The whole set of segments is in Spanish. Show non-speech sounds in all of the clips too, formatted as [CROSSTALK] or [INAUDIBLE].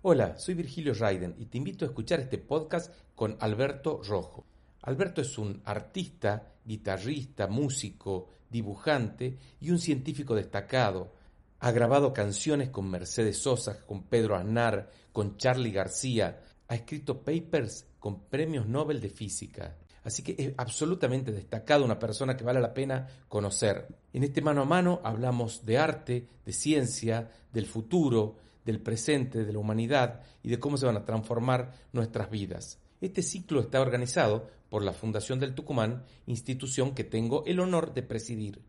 Hola, soy Virgilio Raiden y te invito a escuchar este podcast con Alberto Rojo. Alberto es un artista, guitarrista, músico, dibujante y un científico destacado. Ha grabado canciones con Mercedes Sosa, con Pedro Aznar, con Charlie García. Ha escrito papers con premios Nobel de Física. Así que es absolutamente destacado, una persona que vale la pena conocer. En este mano a mano hablamos de arte, de ciencia, del futuro, del presente, de la humanidad y de cómo se van a transformar nuestras vidas. Este ciclo está organizado por la Fundación del Tucumán, institución que tengo el honor de presidir.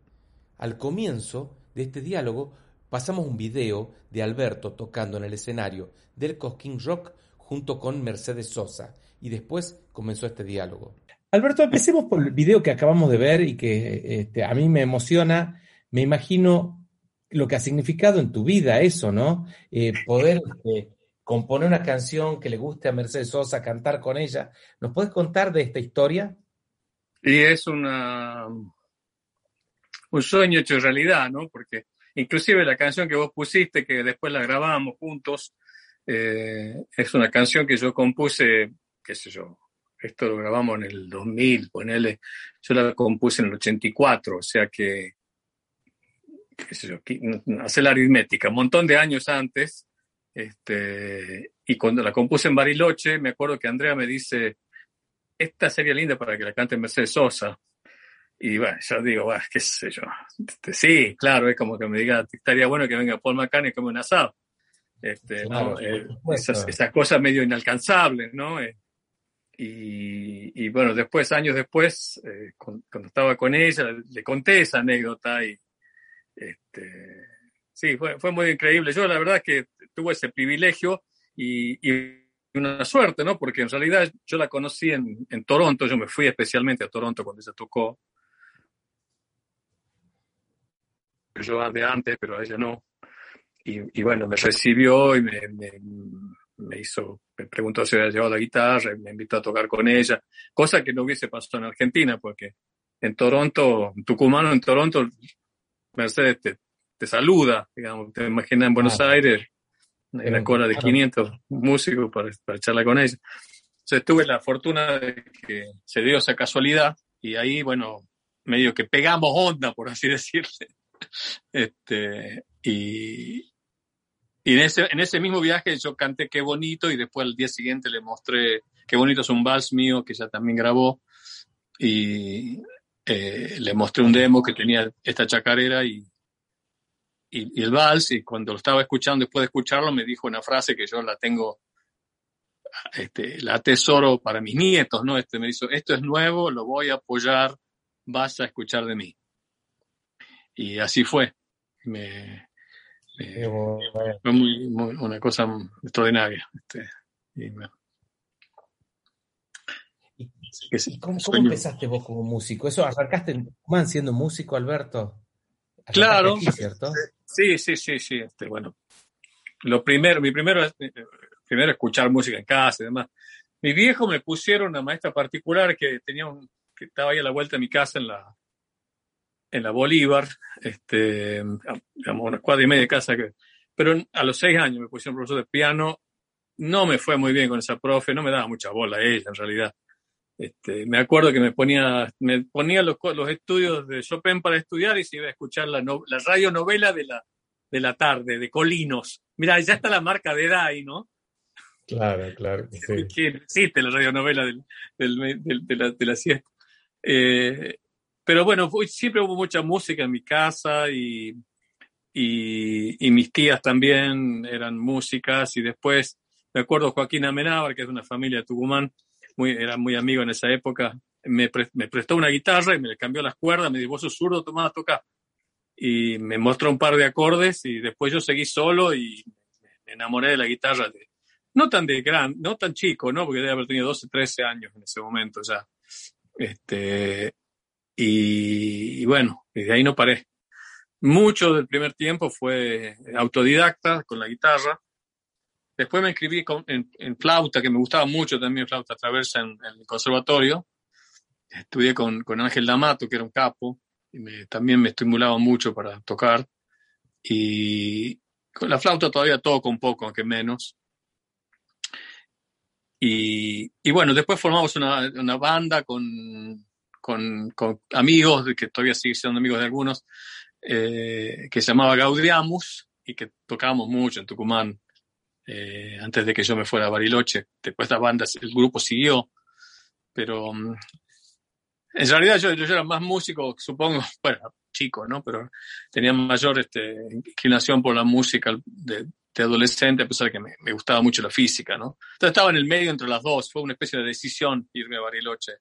Al comienzo de este diálogo pasamos un video de Alberto tocando en el escenario del Cosquín Rock junto con Mercedes Sosa y después comenzó este diálogo. Alberto, empecemos por el video que acabamos de ver y que este, a mí me emociona. Me imagino lo que ha significado en tu vida eso, ¿no? Eh, poder este, componer una canción que le guste a Mercedes Sosa, cantar con ella. ¿Nos puedes contar de esta historia? Y es una, un sueño hecho realidad, ¿no? Porque inclusive la canción que vos pusiste, que después la grabamos juntos, eh, es una canción que yo compuse, qué sé yo, esto lo grabamos en el 2000, ponele, yo la compuse en el 84, o sea que hacer la aritmética, un montón de años antes, este, y cuando la compuse en Bariloche, me acuerdo que Andrea me dice, esta sería linda para que la cante Mercedes Sosa. Y bueno, yo digo, bueno, qué sé yo. Este, sí, claro, es como que me diga, estaría bueno que venga Paul McCartney y come un asado. Este, eh, esas, cosas medio inalcanzables, ¿no? Eh, y, bueno, después, años después, eh, cuando, estaba con ella, le conté esa anécdota y, este, sí, fue, fue, muy increíble. Yo la verdad es que tuve ese privilegio y, una suerte, ¿no? Porque en realidad yo la conocí en, en, Toronto, yo me fui especialmente a Toronto cuando se tocó. Yo de antes, pero ella no. Y, y bueno, me recibió y me, me, hizo, me preguntó si había llevado la guitarra, y me invitó a tocar con ella, cosa que no hubiese pasado en Argentina, porque en Toronto, Tucumano en Toronto, Mercedes te, saluda, digamos, te imaginas en Buenos Aires, en la cola de 500 músicos para, para charlar con ella. Entonces tuve la fortuna de que se dio esa casualidad y ahí, bueno, medio que pegamos onda, por así [LAUGHS] decirle. Este, y, y en ese, en ese mismo viaje yo canté Qué bonito y después al día siguiente le mostré Qué bonito es un vals mío que ella también grabó. Y eh, le mostré un demo que tenía esta chacarera y, y, el vals, y cuando lo estaba escuchando, después de escucharlo, me dijo una frase que yo la tengo, este, la atesoro para mis nietos, ¿no? Este me dijo, esto es nuevo, lo voy a apoyar, vas a escuchar de mí. Y así fue. Me, fue muy, una cosa extraordinaria. Este, y ¿Y cómo, empezaste vos como músico? ¿Eso arrancaste en Tucumán siendo músico, Alberto? Claro. ¿cierto? Sí, sí, sí, sí. Este, bueno, lo primero, mi primero es eh, primero escuchar música en casa y demás. Mi viejo me pusieron una maestra particular que tenía un, que estaba ahí a la vuelta de mi casa en la en la Bolívar, este, digamos, una cuadra y media de casa que, pero a los seis años me pusieron profesor de piano. No me fue muy bien con esa profe, no me daba mucha bola a ella en realidad. Este, me acuerdo que me ponía, me ponía los, los, estudios de Chopin para estudiar y se iba a escuchar la, no, la radionovela de la, de la tarde, de Colinos. Mira, ya está la marca de DAI, ¿no? Claro, claro. [LAUGHS] Sí. Que existe la radionovela del, del, de, la, de la siesta. Eh, pero bueno, siempre hubo mucha música en mi casa y, y, y, mis tías también eran músicas y después me acuerdo Joaquín Amenábar, que es una familia de Tucumán, era muy amigo en esa época, me, prestó una guitarra y me le cambió las cuerdas, me dijo, vos sos zurdo, tomá, toca. Y me mostró un par de acordes y después yo seguí solo y me enamoré de la guitarra. No tan de gran, no tan chico, ¿no? Porque debe haber tenido 12, 13 años en ese momento ya. Este, y, y bueno, desde ahí no paré. Mucho del primer tiempo fue autodidacta con la guitarra Después me inscribí en, flauta, que me gustaba mucho también flauta traversa en, en el conservatorio. Estudié con, con, Ángel D'Amato, que era un capo, y también me estimulaba mucho para tocar. Y con la flauta todavía toco un poco, aunque menos. Y, y bueno, después formamos una, una banda con, con, con, amigos, que todavía sigue siendo amigos de algunos, eh, que se llamaba Gaudiamus y que tocábamos mucho en Tucumán eh, antes de que yo me fuera a Bariloche. Después la banda, el grupo siguió, pero um, en realidad yo, yo, era más músico, supongo, [LAUGHS] bueno, chico, ¿no? Pero tenía mayor este, inclinación por la música de, de adolescente, a pesar de que me, me, gustaba mucho la física, ¿no? Entonces estaba en el medio entre las dos, fue una especie de decisión irme a Bariloche.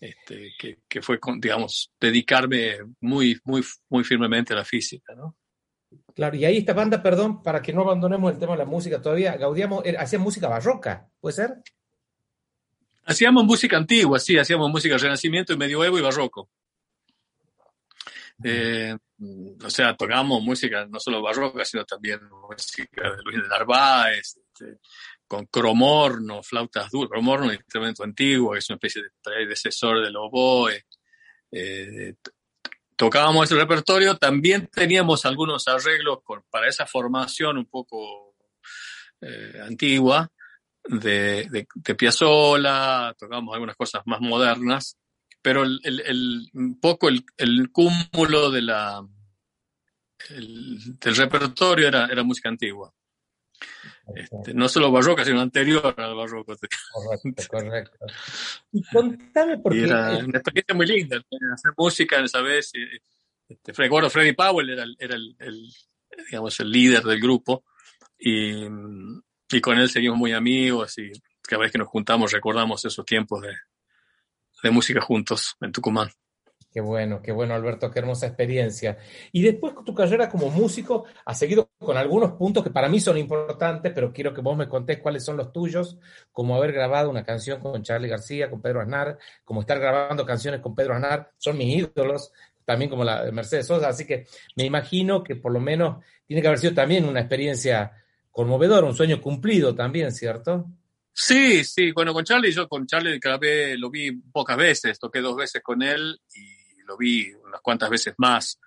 Este, que, que, fue, digamos, dedicarme muy, muy, muy firmemente a la física, ¿no? Claro, y ahí esta banda, perdón, para que no abandonemos el tema de la música todavía, Gaudiamo hacía música barroca, ¿puede ser? Hacíamos música antigua, sí, hacíamos música renacimiento, medioevo y barroco. Eh, o sea, tocábamos música no solo barroca, sino también música de Luis de Narváez, este, con cromorno, flautas duras, cromorno, un instrumento antiguo, que es una especie de predecesor del oboe. Eh, tocábamos ese repertorio, también teníamos algunos arreglos para esa formación un poco eh, antigua de, de, de tocábamos algunas cosas más modernas, pero el, un poco el, el, cúmulo de la, del repertorio era, era música antigua. Este, no solo barroca, sino anterior al barroco. Correcto, correcto. Y [LAUGHS] contame por qué. Era una experiencia muy linda, hacer música en esa vez. Este, recuerdo Freddy Powell era, el, era el, el, digamos, el líder del grupo y, y, con él seguimos muy amigos y cada vez que nos juntamos recordamos esos tiempos de, de música juntos en Tucumán. Qué bueno, qué bueno, Alberto, qué hermosa experiencia. Y después tu carrera como músico has seguido con algunos puntos que para mí son importantes, pero quiero que vos me contés cuáles son los tuyos, como haber grabado una canción con Charlie García, con Pedro Aznar, como estar grabando canciones con Pedro Aznar, son mis ídolos, también como la de Mercedes Sosa, así que me imagino que por lo menos tiene que haber sido también una experiencia conmovedora, un sueño cumplido también, ¿cierto? Sí, sí, bueno, con Charlie, yo con Charlie grabé, lo vi pocas veces, toqué dos veces con él y lo vi unas cuantas veces más.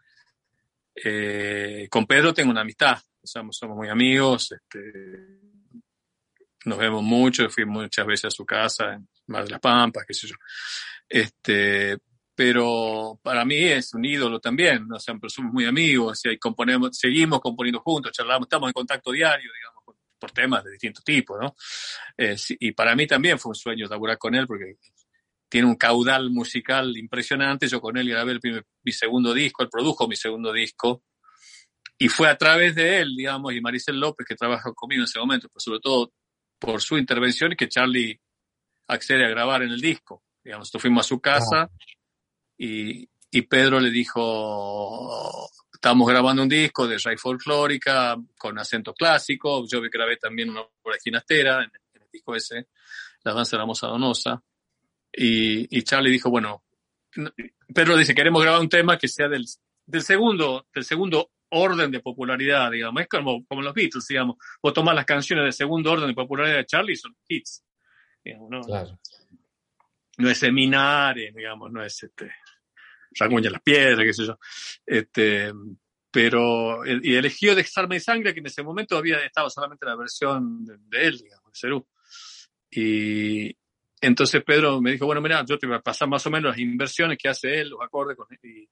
Eh, con Pedro tengo una amistad, somos, somos muy amigos, este, nos vemos mucho, fui muchas veces a su casa en Mar de las Pampas, qué sé yo. Este, pero para mí es un ídolo también, o sea, somos muy amigos y componemos, seguimos componiendo juntos, charlamos, estamos en contacto diario, digamos, por temas de distintos tipos, ¿no? Eh, y para mí también fue un sueño laburar con él porque tiene un caudal musical impresionante. Yo con él grabé el primer, mi segundo disco, él produjo mi segundo disco. Y fue a través de él, digamos, y Maricel López, que trabaja conmigo en ese momento, pero sobre todo por su intervención, que Charlie accede a grabar en el disco. Digamos, nosotros fuimos a su casa ah. y, y, Pedro le dijo, estamos grabando un disco de Ray Folclórica con acento clásico. Yo grabé también una obra ginastera en, en el disco ese, La Danza de la Moza Donosa. Y, y, Charlie dijo, bueno, Pedro dice, queremos grabar un tema que sea del, del, segundo, del segundo orden de popularidad, digamos. Es como, como los Beatles, digamos. O tomar las canciones del segundo orden de popularidad de Charlie son hits. Digamos, ¿no? Claro. no es seminario, digamos, no es este, Raguña las piedras, qué sé yo. Este, pero, y eligió Dejarme de Sangre, que en ese momento había estado solamente la versión de, de él, digamos, de Cerú. Y, entonces Pedro me dijo, bueno, mira, yo te voy a pasar más o menos las inversiones que hace él, los acordes, con él, y,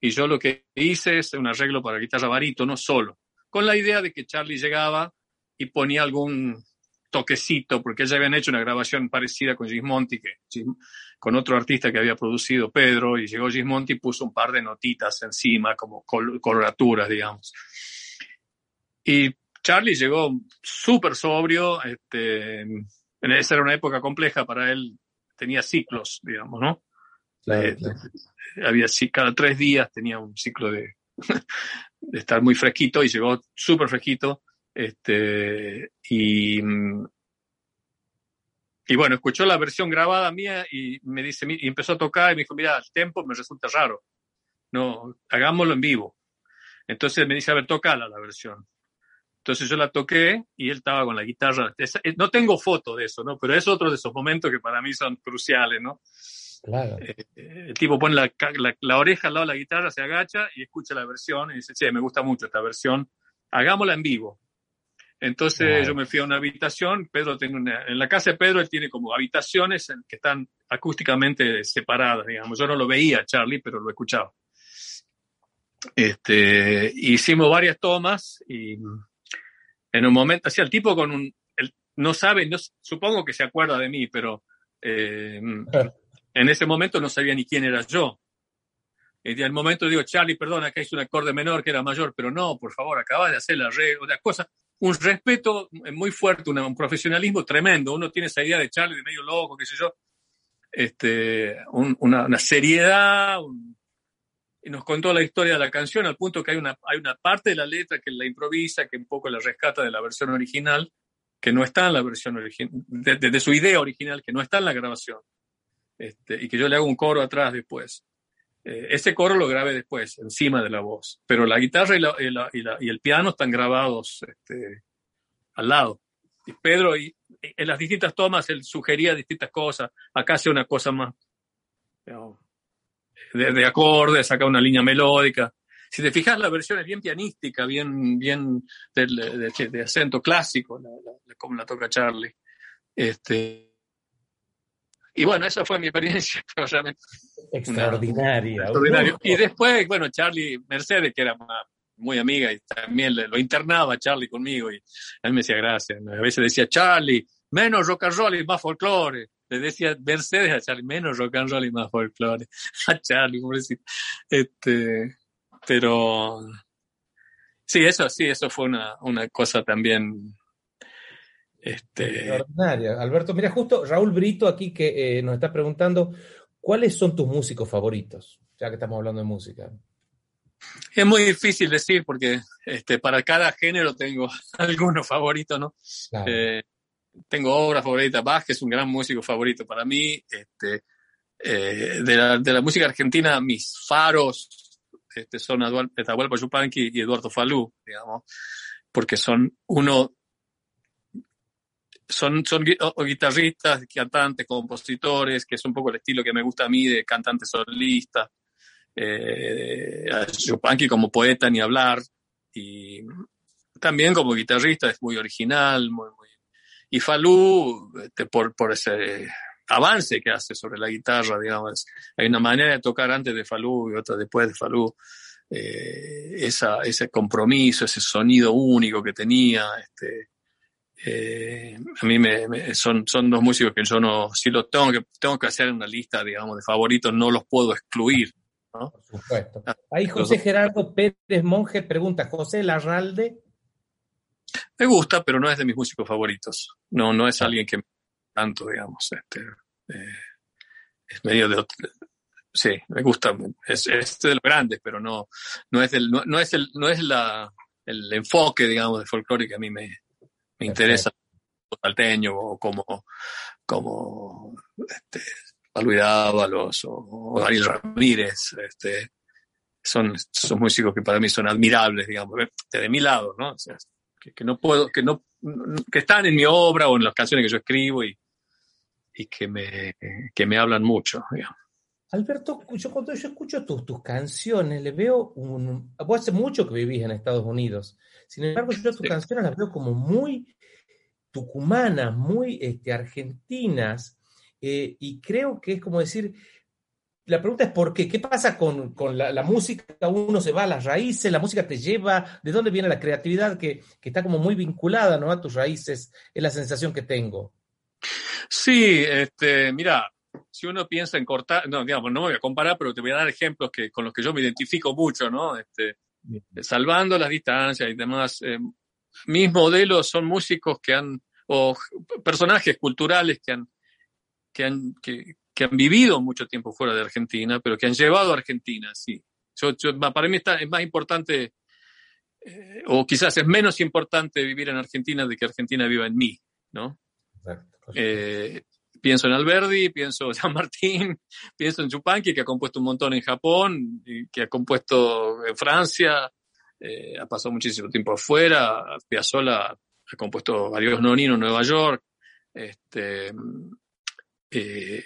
y, yo lo que hice es un arreglo para guitarra no solo, con la idea de que Charlie llegaba y ponía algún toquecito, porque ya habían hecho una grabación parecida con Gismonti, que, con otro artista que había producido Pedro, y llegó Gismonti y puso un par de notitas encima, como col coloraturas, digamos. Y Charlie llegó súper sobrio, este, esa era una época compleja para él, tenía ciclos, digamos, ¿no? Eh, había cada tres días tenía un ciclo de, [LAUGHS] de estar muy fresquito y llegó súper fresquito. Este, y, y bueno, escuchó la versión grabada mía y me dice, y empezó a tocar y me dijo, mira, el tempo me resulta raro. No, hagámoslo en vivo. Entonces me dice, a ver, tocala la versión. Entonces yo la toqué y él estaba con la guitarra. Eh, no tengo foto de eso, ¿no? Pero es otro de esos momentos que para mí son cruciales, ¿no? Claro. Eh, el tipo pone la, la, la, oreja al lado de la guitarra, se agacha y escucha la versión y dice, che, me gusta mucho esta versión, hagámosla en vivo. Entonces yo me fui a una habitación, Pedro tiene una, en la casa de Pedro él tiene como habitaciones que están acústicamente separadas, digamos. Yo no lo veía, Charlie, pero lo escuchaba. Este, hicimos varias tomas y en un momento, así el tipo con un, no sabe, no, supongo que se acuerda de mí, pero eh, en ese momento no sabía ni quién era yo. Y en el momento digo, Charlie, perdona, que hice un acorde menor que era mayor, pero no, por favor, acaba de hacer la red, una cosa, un respeto muy fuerte, un, profesionalismo tremendo. Uno tiene esa idea de Charlie de medio loco, qué sé yo, este, una, seriedad, y nos contó la historia de la canción al punto que hay una, hay una parte de la letra que la improvisa, que un poco la rescata de la versión original, que no está en la versión original, de, su idea original, que no está en la grabación. Este, y que yo le hago un coro atrás después. Eh, ese coro lo grabé después, encima de la voz, pero la guitarra y, el piano están grabados este, al lado. Y Pedro, y, en las distintas tomas, él sugería distintas cosas. Acá hace una cosa más de, de acordes, acá una línea melódica. Si te fijas, la versión es bien pianística, bien, bien de, acento clásico, como la toca Charlie. Este, y bueno, esa fue mi experiencia, [LAUGHS] Extraordinaria. Y después, bueno, Charlie Mercedes, que era muy amiga y también lo internaba Charlie conmigo y él me decía gracias. A veces decía, Charlie, menos rock and roll y más folclore. Le decía Mercedes a Charlie, menos rock and roll y más folclore. [LAUGHS] A Charlie, pobrecito. Este, pero sí, eso, sí, eso fue una, una cosa también este... Extraordinaria. Alberto, mira, justo Raúl Brito aquí que eh, nos está preguntando, ¿cuáles son tus músicos favoritos? Ya que estamos hablando de música. Es muy difícil decir porque este, para cada género tengo [LAUGHS] algunos favoritos, ¿no? Eh, tengo obras favoritas. Bach, que es un gran músico favorito para mí. Este, eh, de, la, de, la, música argentina, mis faros este, son Atahualpa Yupanqui y Eduardo Falú, digamos, porque son uno son, son guitarristas, cantantes, compositores, que es un poco el estilo que me gusta a mí de cantante solista. Eh, como poeta ni hablar. Y también como guitarrista es muy original. Muy, muy... Y Falú, este, por, por ese avance que hace sobre la guitarra, digamos. Hay una manera de tocar antes de Falú y otra después de Falú. Eh, esa, ese compromiso, ese sonido único que tenía, este, eh, a mí me, son, son dos músicos que yo no, si los tengo que, tengo que hacer una lista, digamos, de favoritos, no los puedo excluir. ¿no? Por supuesto. Ah, Ahí José Gerardo Pérez Monje pregunta, ¿José Larralde? Me gusta, pero no es de mis músicos favoritos. No, no es alguien que me tanto, digamos. Este, eh, es medio de sí, me gusta, es, es, de los grandes, pero no, no es el, no, es el, no es la, el enfoque, digamos, de folclore que a mí me, me interesa salteño o como, como este, Ábalos o, o, Daniel Ramírez. Este, son, son músicos que para mí son admirables, digamos, de mi lado, ¿no? O sea, que, no puedo, que no, que están en mi obra o en las canciones que yo escribo y, y que me, que me hablan mucho, digamos. Alberto, yo cuando yo escucho tus, tus canciones, le veo un... Vos hace mucho que vivís en Estados Unidos. Sin embargo, yo tus canciones las veo como muy tucumanas, muy este, argentinas. Eh, y creo que es como decir, la pregunta es por qué. ¿Qué pasa con, la, música? Uno se va a las raíces, la música te lleva. ¿De dónde viene la creatividad que, que está como muy vinculada ¿no? a tus raíces? Es la sensación que tengo. Sí, este, mira, si uno piensa en cortar, no, digamos, no me voy a comparar, pero te voy a dar ejemplos que, con los que yo me identifico mucho, ¿no? Este, salvando las distancias y demás. Eh, mis modelos son músicos que han, o personajes culturales que han, que han, que, han vivido mucho tiempo fuera de Argentina, pero que han llevado a Argentina, sí. para mí está, es más importante, eh, o quizás es menos importante vivir en Argentina de que Argentina viva en mí, ¿no? Exacto. Eh, pienso en Alberdi, pienso en [LAUGHS] San Martín, pienso en Chupanqui, que ha compuesto un montón en Japón, y que ha compuesto en Francia, eh, ha pasado muchísimo tiempo afuera, Piazzolla ha compuesto varios noninos en Nueva York, este, eh,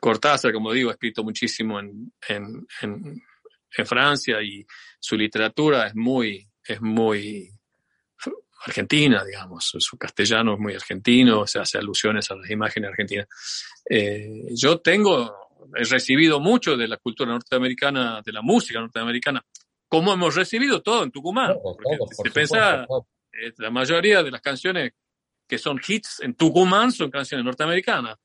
Cortázar, como digo, ha escrito muchísimo en, en, en, Francia y su literatura es muy, es muy, argentina, digamos, su castellano es muy argentino, se hace alusiones a las imágenes argentinas. Eh, yo tengo, he recibido mucho de la cultura norteamericana, de la música norteamericana, como hemos recibido todo en Tucumán. porque eh, la mayoría de las canciones que son hits en Tucumán son canciones norteamericanas.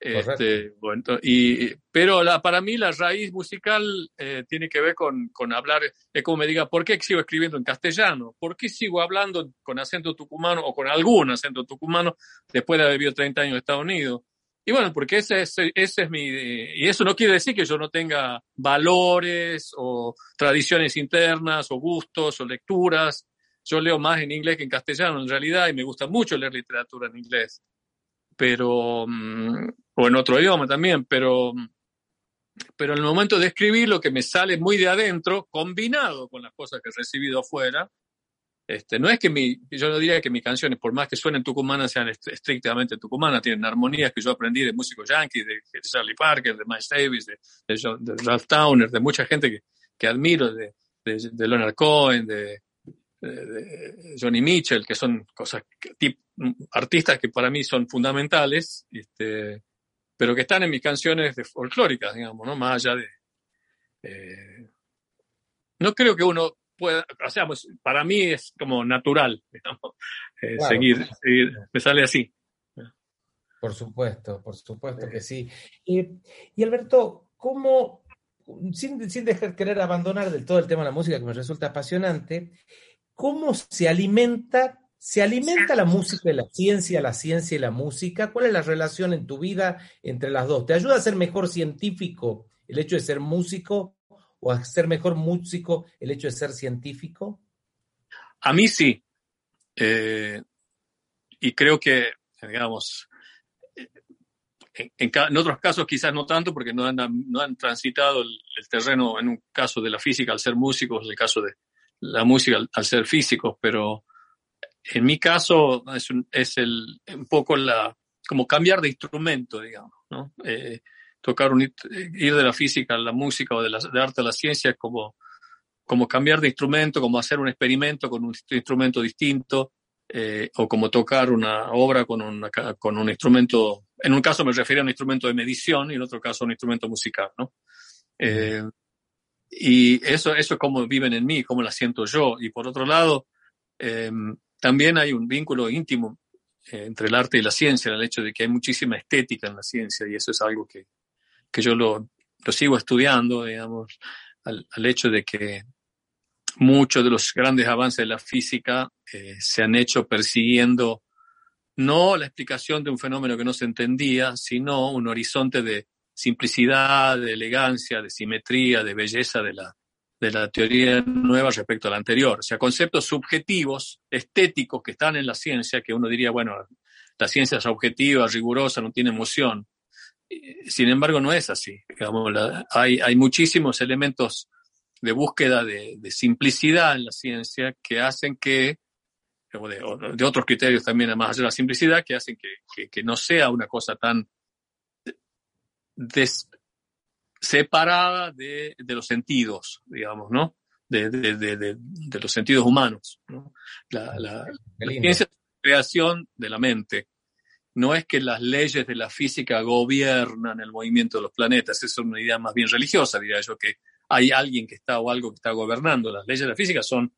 Este, bueno, y, pero la, para mí la raíz musical eh, tiene que ver con, con, hablar, es como me diga, ¿por qué sigo escribiendo en castellano? ¿Por qué sigo hablando con acento tucumano o con algún acento tucumano después de haber vivido 30 años en Estados Unidos? Y bueno, porque ese es, ese es mi... Y eso no quiere decir que yo no tenga valores o tradiciones internas o gustos o lecturas. Yo leo más en inglés que en castellano en realidad y me gusta mucho leer literatura en inglés. Pero... Mm, o en otro idioma también, pero, pero en el momento de escribir lo que me sale muy de adentro, combinado con las cosas que he recibido afuera, este, no es que mi, yo no diría que mis canciones, por más que suenen tucumanas, sean estrictamente tucumanas, tienen armonías que yo aprendí de músicos yankees, de, Charlie Parker, de Miles Davis, de, de, Ralph Towner, de mucha gente que, que admiro, de, de, Leonard Cohen, de, Johnny Mitchell, que son cosas, artistas que para mí son fundamentales, este, pero que están en mis canciones de folclóricas, digamos, ¿no? Más allá de... Eh, no creo que uno pueda, o sea, pues, para mí es como natural, [LAUGHS] digamos, eh, seguir, me sale así. Por supuesto, por supuesto que sí. y Alberto, ¿cómo, sin, sin dejar querer abandonar del todo el tema de la música que me resulta apasionante, cómo se alimenta ¿Se alimenta la música y la ciencia, la ciencia y la música? ¿Cuál es la relación en tu vida entre las dos? ¿Te ayuda a ser mejor científico el hecho de ser músico o a ser mejor músico el hecho de ser científico? A mí sí. Eh, y creo que, digamos, en, otros casos quizás no tanto porque no han, no han transitado el, terreno en un caso de la física al ser músicos, en el caso de la música al, al ser físicos, pero en mi caso es, un, es el, un poco la, como cambiar de instrumento, digamos, ¿no? Eh, tocar un, ir de la física a la música o de, la, de arte a la ciencia es como, como cambiar de instrumento, como hacer un experimento con un instrumento distinto, eh, o como tocar una obra con, una, con un instrumento, en un caso me refiero a un instrumento de medición y en otro caso a un instrumento musical, ¿no? Eh, y eso, eso es como viven en mí, como la siento yo. Y por otro lado, eh, también hay un vínculo íntimo eh, entre el arte y la ciencia, en el hecho de que hay muchísima estética en la ciencia y eso es algo que, que yo lo, lo, sigo estudiando, digamos, al, al, hecho de que muchos de los grandes avances de la física eh, se han hecho persiguiendo no la explicación de un fenómeno que no se entendía, sino un horizonte de simplicidad, de elegancia, de simetría, de belleza de la, de la teoría nueva respecto a la anterior. O sea, conceptos subjetivos, estéticos que están en la ciencia, que uno diría, bueno, la ciencia es objetiva, rigurosa, no tiene emoción. Sin embargo, no es así. hay, hay muchísimos elementos de búsqueda de, simplicidad en la ciencia que hacen que, de, de, otros criterios también, además de la simplicidad, que hacen que, que, no sea una cosa tan des, separada de, de los sentidos, digamos, ¿no? De, de, de los sentidos humanos. ¿no? La, la, la ciencia es la creación de la mente. No es que las leyes de la física gobiernan el movimiento de los planetas, esa es una idea más bien religiosa, diría yo, que hay alguien que está o algo que está gobernando. Las leyes de la física son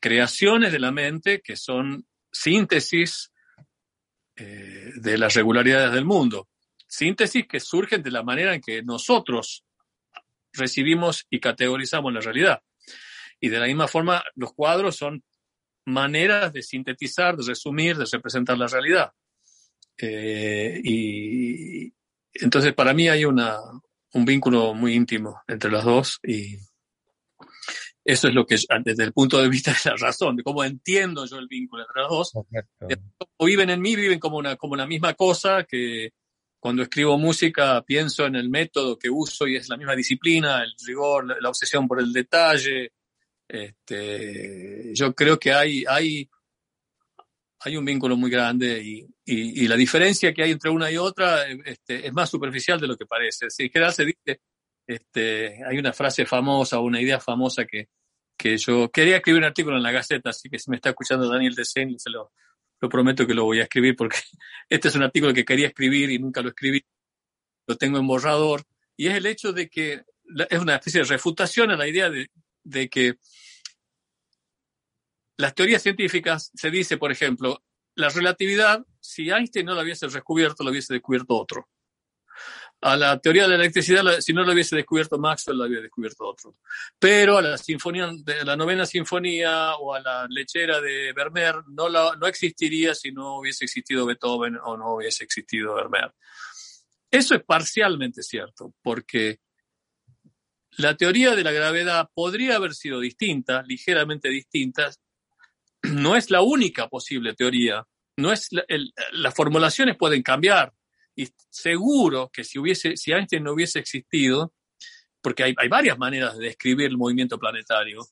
creaciones de la mente que son síntesis eh, de las regularidades del mundo síntesis que surgen de la manera en que nosotros recibimos y categorizamos la realidad. Y de la misma forma, los cuadros son maneras de sintetizar, de resumir, de representar la realidad. Eh, y entonces para mí hay una, un vínculo muy íntimo entre las dos y eso es lo que desde el punto de vista de la razón, de cómo entiendo yo el vínculo entre las dos. O viven en mí, viven como una, como la misma cosa que, cuando escribo música pienso en el método que uso y es la misma disciplina, el rigor, la, obsesión por el detalle. Este, yo creo que hay, hay, hay un vínculo muy grande y, y, la diferencia que hay entre una y otra este, es más superficial de lo que parece. Si en general se dice, este, hay una frase famosa o una idea famosa que, que yo quería escribir un artículo en la Gaceta, así que si me está escuchando Daniel Desen, se lo, lo prometo que lo voy a escribir porque [LAUGHS] este es un artículo que quería escribir y nunca lo escribí, lo tengo en borrador, y es el hecho de que es una especie de refutación a la idea de, de que las teorías científicas se dice, por ejemplo, la relatividad, si Einstein no la hubiese descubierto, lo hubiese descubierto otro a la teoría de la electricidad, si no lo hubiese descubierto Maxwell, lo había descubierto otro. Pero a la sinfonía, de la novena sinfonía o a la lechera de Vermeer no, la, no existiría si no hubiese existido Beethoven o no hubiese existido Vermeer. Eso es parcialmente cierto, porque la teoría de la gravedad podría haber sido distinta, ligeramente distinta. No es la única posible teoría. No es las formulaciones pueden cambiar, y seguro que si, hubiese, si Einstein no hubiese existido, porque hay, hay varias maneras de describir el movimiento planetario,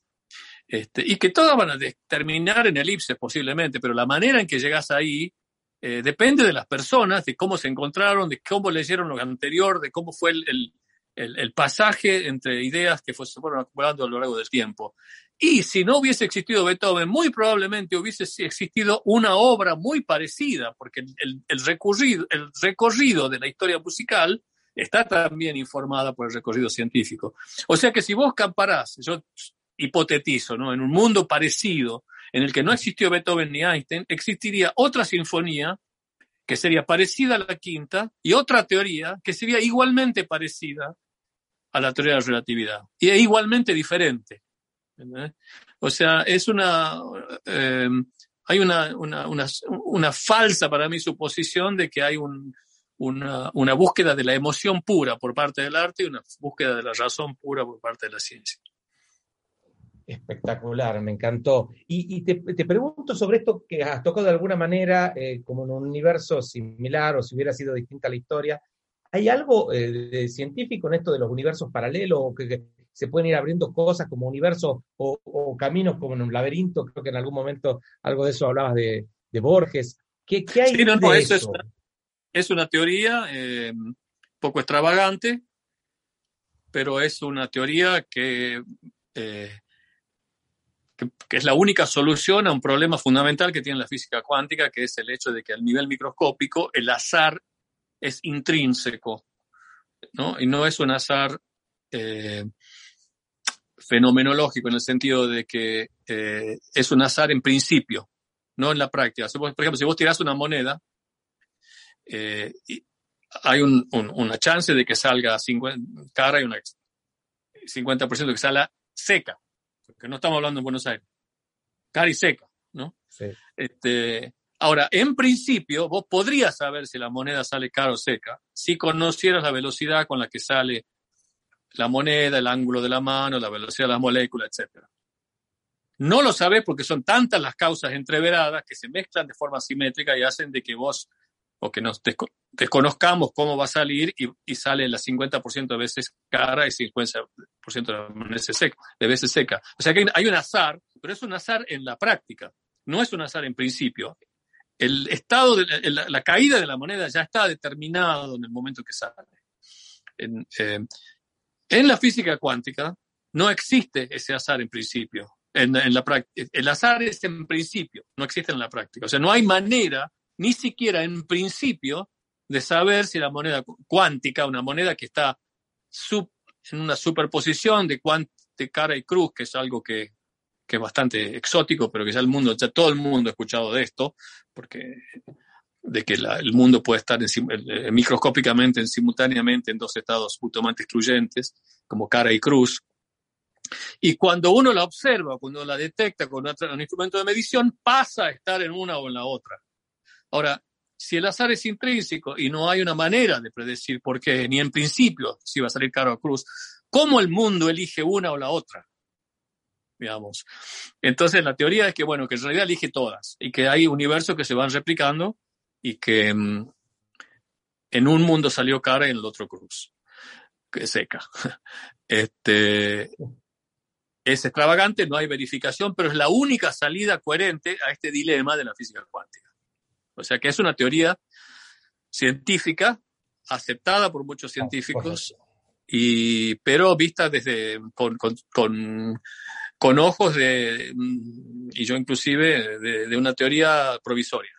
este, y que todas van a terminar en elipses posiblemente, pero la manera en que llegas ahí eh, depende de las personas, de cómo se encontraron, de cómo leyeron lo anterior, de cómo fue el, el, pasaje entre ideas que se fueron acumulando a lo largo del tiempo. Y si no hubiese existido Beethoven, muy probablemente hubiese existido una obra muy parecida, porque el, el, recorrido, el recorrido de la historia musical está también informada por el recorrido científico. O sea que si vos comparás, yo hipotetizo, ¿no? en un mundo parecido, en el que no existió Beethoven ni Einstein, existiría otra sinfonía que sería parecida a la quinta y otra teoría que sería igualmente parecida a la teoría de la relatividad y es igualmente diferente. O sea, es una, eh, hay una, una, una, falsa para mí suposición de que hay un, una, búsqueda de la emoción pura por parte del arte y una búsqueda de la razón pura por parte de la ciencia. Espectacular, me encantó. Y, te, te, pregunto sobre esto que has tocado de alguna manera eh, como en un universo similar o si hubiera sido distinta la historia. ¿Hay algo eh, de científico en esto de los universos paralelos o que, se pueden ir abriendo cosas como universos o, caminos como en un laberinto? Creo que en algún momento algo de eso hablabas de, Borges. ¿Qué, qué hay de eso? Es, una, es una teoría eh, poco extravagante, pero es una teoría que, eh, que, es la única solución a un problema fundamental que tiene la física cuántica, que es el hecho de que al nivel microscópico el azar es intrínseco, ¿no? Y no es un azar eh, fenomenológico en el sentido de que eh, es un azar en principio, no en la práctica. por ejemplo, si vos tirás una moneda, eh, hay una chance de que salga 50, cara y un 50% de que salga seca, porque no estamos hablando en Buenos Aires, cara y seca, ¿no? Sí. Este, Ahora, en principio, vos podrías saber si la moneda sale cara o seca si conocieras la velocidad con la que sale la moneda, el ángulo de la mano, la velocidad de las moléculas, etc. No lo sabes porque son tantas las causas entreveradas que se mezclan de forma simétrica y hacen de que vos o que nos desconozcamos cómo va a salir y, sale la 50% de veces cara y 50% de veces, seca, de veces seca. O sea que hay un azar, pero es un azar en la práctica, no es un azar en principio el estado de la, caída de la moneda ya está determinado en el momento que sale. En, eh, la física cuántica no existe ese azar en principio. El azar es en principio, no existe en la práctica. O sea, no hay manera, ni siquiera en principio, de saber si la moneda cuántica, una moneda que está en una superposición de, de cara y cruz, que es algo que que es bastante exótico, pero que ya el mundo, ya todo el mundo ha escuchado de esto, porque de que el mundo puede estar en, microscópicamente, en, simultáneamente en dos estados mutuamente excluyentes, como cara y cruz. Y cuando uno la observa, cuando la detecta con un instrumento de medición, pasa a estar en una o en la otra. Ahora, si el azar es intrínseco y no hay una manera de predecir por qué, ni en principio si va a salir cara o cruz, ¿cómo el mundo elige una o la otra? Digamos. Entonces la teoría es que, bueno, que en realidad elige todas y que hay universos que se van replicando y que mm, en un mundo salió cara y en el otro cruz, que seca. [LAUGHS] Este, es extravagante, no hay verificación, pero es la única salida coherente a este dilema de la física cuántica. O sea que es una teoría científica aceptada por muchos científicos, y, pero vista desde con con ojos de, mm, y yo inclusive, de, una teoría provisoria.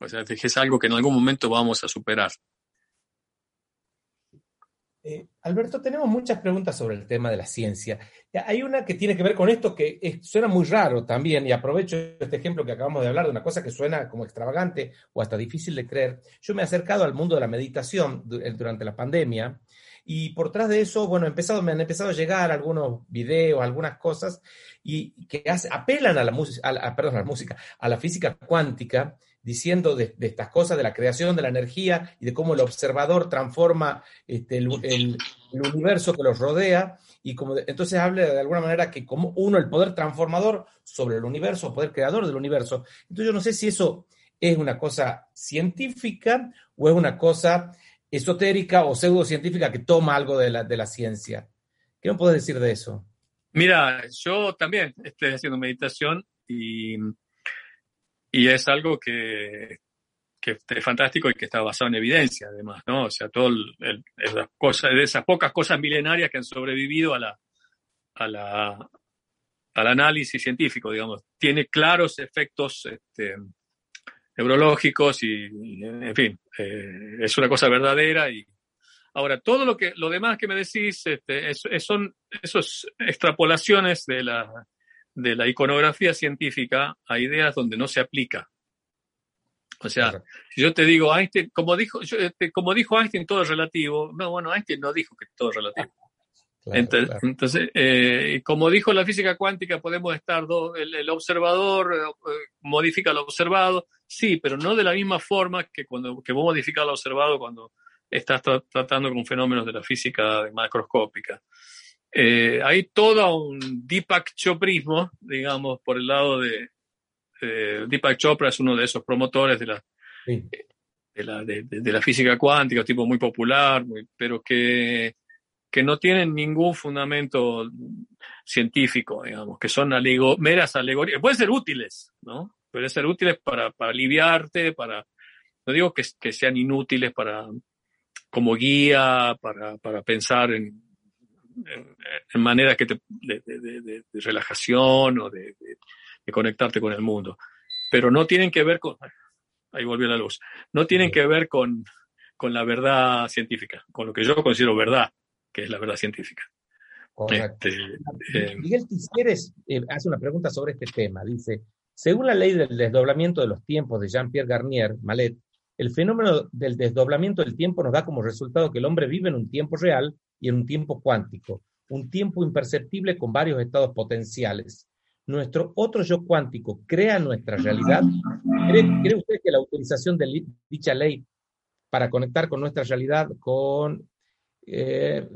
O sea, es algo que en algún momento vamos a superar. Eh, Alberto, tenemos muchas preguntas sobre el tema de la ciencia. Hay una que tiene que ver con esto que suena muy raro también, y aprovecho este ejemplo que acabamos de hablar de una cosa que suena como extravagante o hasta difícil de creer. Yo me he acercado al mundo de la meditación eh, durante la pandemia, y por tras de eso, bueno, me han empezado a llegar algunos videos, algunas cosas, y que apelan a la, música, perdón, a la música, a la física cuántica, diciendo de, estas cosas, de la creación de la energía y de cómo el observador transforma este, el, universo que los rodea. Y como entonces habla de alguna manera que como uno, el poder transformador sobre el universo, poder creador del universo. Entonces yo no sé si eso es una cosa científica o es una cosa esotérica o pseudocientífica que toma algo de la, de la ciencia. ¿Qué me puedes decir de eso? Mira, yo también estoy haciendo meditación y y es algo que, es fantástico y que está basado en evidencia, además, ¿no? O sea, todo esas cosas, de esas pocas cosas milenarias que han sobrevivido a la, a la, al análisis científico, digamos. Tiene claros efectos este, neurológicos y, en fin, eh, es una cosa verdadera y ahora todo lo que lo demás que me decís este, son esas extrapolaciones de la de la iconografía científica a ideas donde no se aplica. O sea, si yo te digo Einstein, como dijo, este, como dijo Einstein, todo es relativo. No, bueno, Einstein no dijo que todo es relativo. Entonces, eh, como dijo la física cuántica, podemos estar, el, observador eh, modifica lo observado, sí, pero no de la misma forma que cuando que vos modificas lo observado cuando estás tratando con fenómenos de la física macroscópica. Eh, hay todo un Deepak Choprismo, digamos, por el lado de Deepak Chopra es uno de esos promotores de la, de, la de, la física cuántica, tipo muy popular, pero que, que no tienen ningún fundamento científico, digamos, que son meras alegorías. Pueden ser útiles, ¿no? Pueden ser útiles para, para aliviarte, para, no digo que, que sean inútiles para, como guía, para, para pensar en, en, manera que te, de, relajación o de, conectarte con el mundo. Pero no tienen que ver con, ahí volvió la luz, no tienen que ver con, con la verdad científica, con lo que yo considero verdad, que es la verdad científica. Este, eh, Miguel Tisqueres eh, hace una pregunta sobre este tema. Dice, según la ley del desdoblamiento de los tiempos de Jean-Pierre Garnier, Malet, el fenómeno del desdoblamiento del tiempo nos da como resultado que el hombre vive en un tiempo real y en un tiempo cuántico, un tiempo imperceptible con varios estados potenciales. Nuestro otro yo cuántico crea nuestra realidad. ¿Cree, usted que la utilización de dicha ley para conectar con nuestra realidad, con, eh,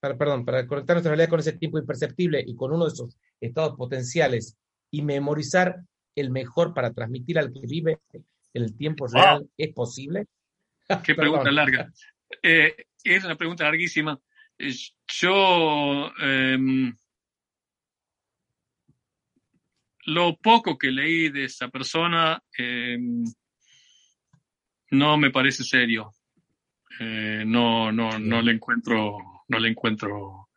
perdón, para conectar nuestra realidad con ese tiempo imperceptible y con uno de esos estados potenciales y memorizar el mejor para transmitir al que vive el tiempo real, ¿es posible? Qué [LAUGHS] pregunta larga. Eh, es una pregunta larguísima. Yo, em, lo poco que leí de esa persona em, no me parece serio. Eh, no, no, no le encuentro, no le encuentro.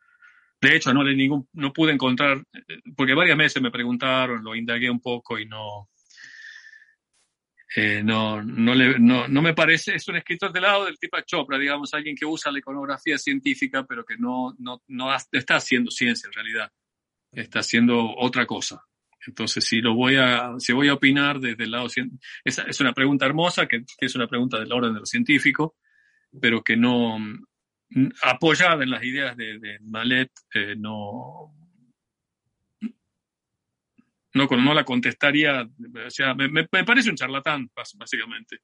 De hecho, no le ningún, no pude encontrar, eh, porque varias veces me preguntaron, lo indagué un poco y no, eh, no, no, le, no, no, me parece, es un escritor de lado del tipo Chopra, digamos, alguien que usa la iconografía científica, pero que no, no, no está haciendo ciencia en realidad, está haciendo otra cosa. Entonces, si lo voy a, si voy a opinar desde el lado es, es una pregunta hermosa, que, es una pregunta del orden de lo científico, pero que no, apoyada en las ideas de, de Malet, eh, no, no, no la contestaría, o sea, me, parece un charlatán, básicamente.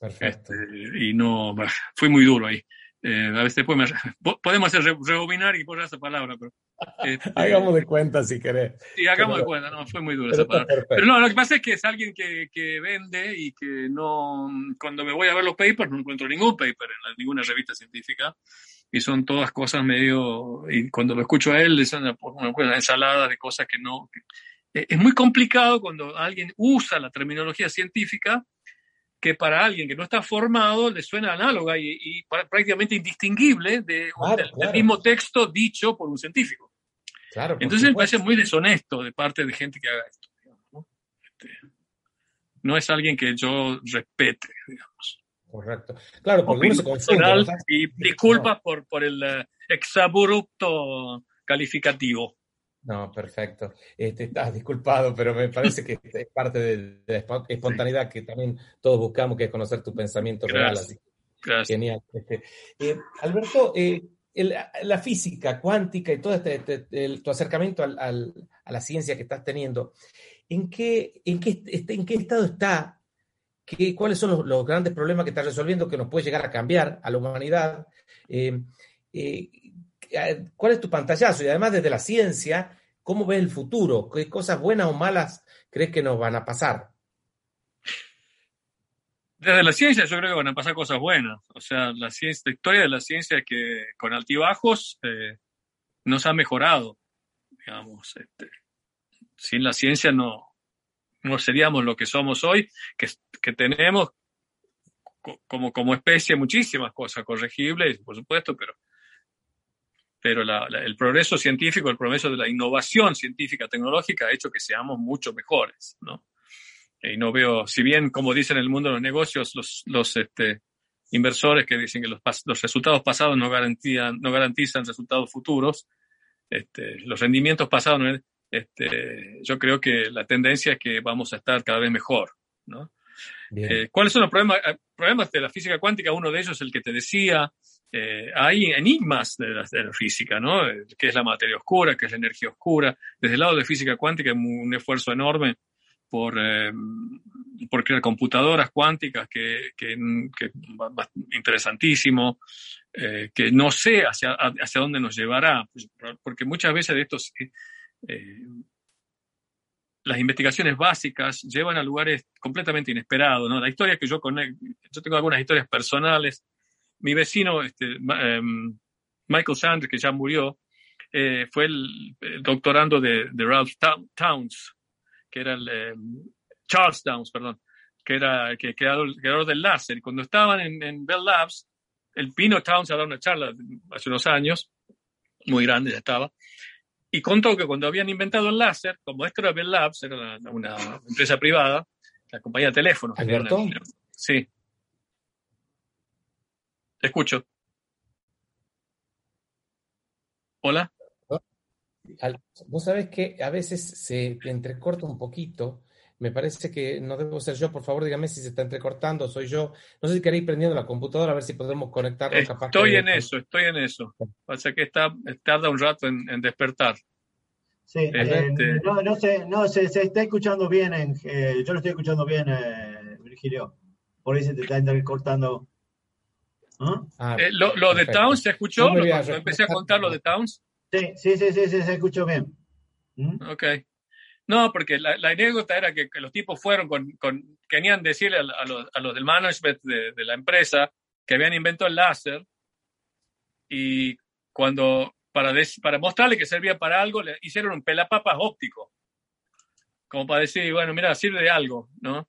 Perfecto. Este, y no, fui muy duro ahí. Eh, a veces después podemos hacer rebobinar y poner esa palabra, pero... Este, hagamos de cuenta si querés. Sí, hagamos de cuenta, no, fue muy duro esa palabra. Pero no, lo que pasa es que es alguien que, que, vende y que no, cuando me voy a ver los papers no encuentro ningún paper en ninguna revista científica y son todas cosas medio, y cuando lo escucho a él, son una, una ensalada de cosas que no, eh, es muy complicado cuando alguien usa la terminología científica que para alguien que no está formado le suena análoga y, prácticamente indistinguible de, del, mismo texto dicho por un científico. Claro, Entonces me parece muy deshonesto de parte de gente que haga esto. ¿no? Este, no es alguien que yo respete, digamos. Correcto. Claro, porque uno se confunde, Y disculpas por, por el uh, exabrupto calificativo. No, perfecto. Este, estás disculpado, pero me parece que [LAUGHS] es parte de, la espontaneidad que también todos buscamos, que es conocer tu pensamiento real. Gracias. Genial. Este, eh, Alberto, eh, la física cuántica y todo este, este tu acercamiento al, a la ciencia que estás teniendo, ¿en qué, en qué, este, en qué estado está? ¿Qué, ¿Cuáles son los, grandes problemas que estás resolviendo que nos puede llegar a cambiar a la humanidad? Eh, ¿Cuál es tu pantallazo? Y además desde la ciencia, ¿cómo ves el futuro? ¿Qué cosas buenas o malas crees que nos van a pasar? Desde la ciencia yo creo que van a pasar cosas buenas. O sea, la historia de la ciencia es que con altibajos eh, nos ha mejorado. Digamos, este, sin la ciencia no, no seríamos lo que somos hoy, que, que tenemos como, como especie muchísimas cosas corregibles, por supuesto, pero pero el progreso científico, el progreso de la innovación científica, tecnológica ha hecho que seamos mucho mejores, ¿no? Y no veo, si bien, como dicen en el mundo de los negocios, los, los este, inversores que dicen que los, los resultados pasados no, garantían, no garantizan resultados futuros, este, los rendimientos pasados, este, yo creo que la tendencia es que vamos a estar cada vez mejor, ¿no? Eh, ¿Cuáles son los problemas, eh, problemas de la física cuántica? Uno de ellos es el que te decía, eh, hay enigmas de la, física, ¿no? Eh, ¿Qué es la materia oscura? ¿Qué es la energía oscura? Desde el lado de física cuántica hay un esfuerzo enorme por, eh, por crear computadoras cuánticas, que, que, interesantísimo, que no sé hacia, hacia dónde nos llevará, pues, porque muchas veces de estos... las investigaciones básicas llevan a lugares completamente inesperados, ¿no? La historia que yo conecto, yo tengo algunas historias personales mi vecino, este, em, Michael Sanders, que ya murió, eh, fue el, doctorando de, Ralph Towns, que era el em, Charles Towns, perdón, que era el que creador, del láser. Y cuando estaban en, Bell Labs, el Pino Towns dado una charla hace unos años, muy grande ya estaba, y contó que cuando habían inventado el láser, como esto era Bell Labs, era una, empresa privada, la compañía de teléfonos. sí, escucho. Hola. Vos sabés que a veces se entrecorta un poquito. Me parece que no debo ser yo. Por favor, dígame si se está entrecortando. Soy yo. No sé si queréis prendiendo la computadora a ver si podemos conectarlo. Estoy en eso, estoy en eso. Pasa que está, tarda un rato en, despertar. Sí, eh, este no, no, sé, no se, se está escuchando bien. En, eh, yo lo estoy escuchando bien, eh, Virgilio. Por ahí se te está entrecortando. Ah, eh, lo, de Towns, ¿se escuchó? empecé a contar lo de Towns. Sí, sí, sí, sí, se escuchó bien. ¿Mm? Ok. No, porque la, anécdota era que, los tipos fueron con, querían decirle a, los, a los, del management de, la empresa que habían inventado el láser y cuando, para, para mostrarle que servía para algo, le hicieron un pelapapas óptico. Como para decir, bueno, mira, sirve de algo, ¿no?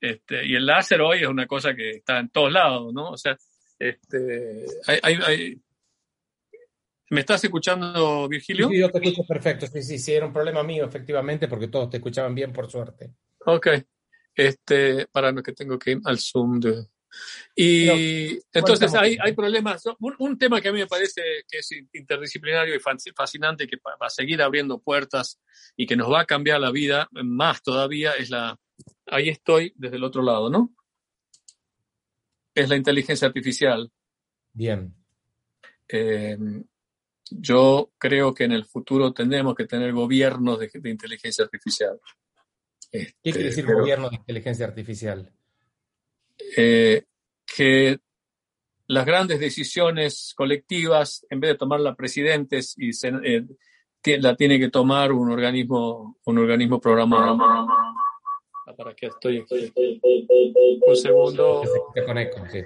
Este, y el láser hoy es una cosa que está en todos lados, ¿no? O sea, este, ¿Me estás escuchando, Virgilio? Sí, yo te escucho perfecto. Sí, sí, sí, era un problema mío, efectivamente, porque todos te escuchaban bien, por suerte. Ok. Este, para lo que tengo que ir al Zoom. Y entonces hay, hay problemas. Un, tema que a mí me parece que es interdisciplinario y fascinante, que va a seguir abriendo puertas y que nos va a cambiar la vida más todavía, es la. Ahí estoy desde el otro lado, ¿no? Es la inteligencia artificial. Bien. Eh, yo creo que en el futuro tendremos que tener gobiernos de, inteligencia artificial. ¿Qué quiere decir este, gobierno de inteligencia artificial? Eh, que las grandes decisiones colectivas, en vez de tomarlas presidentes, y eh, la tiene que tomar un organismo, un organismo programado. Ah, para que estoy aquí. Un segundo. Te conecto, sí.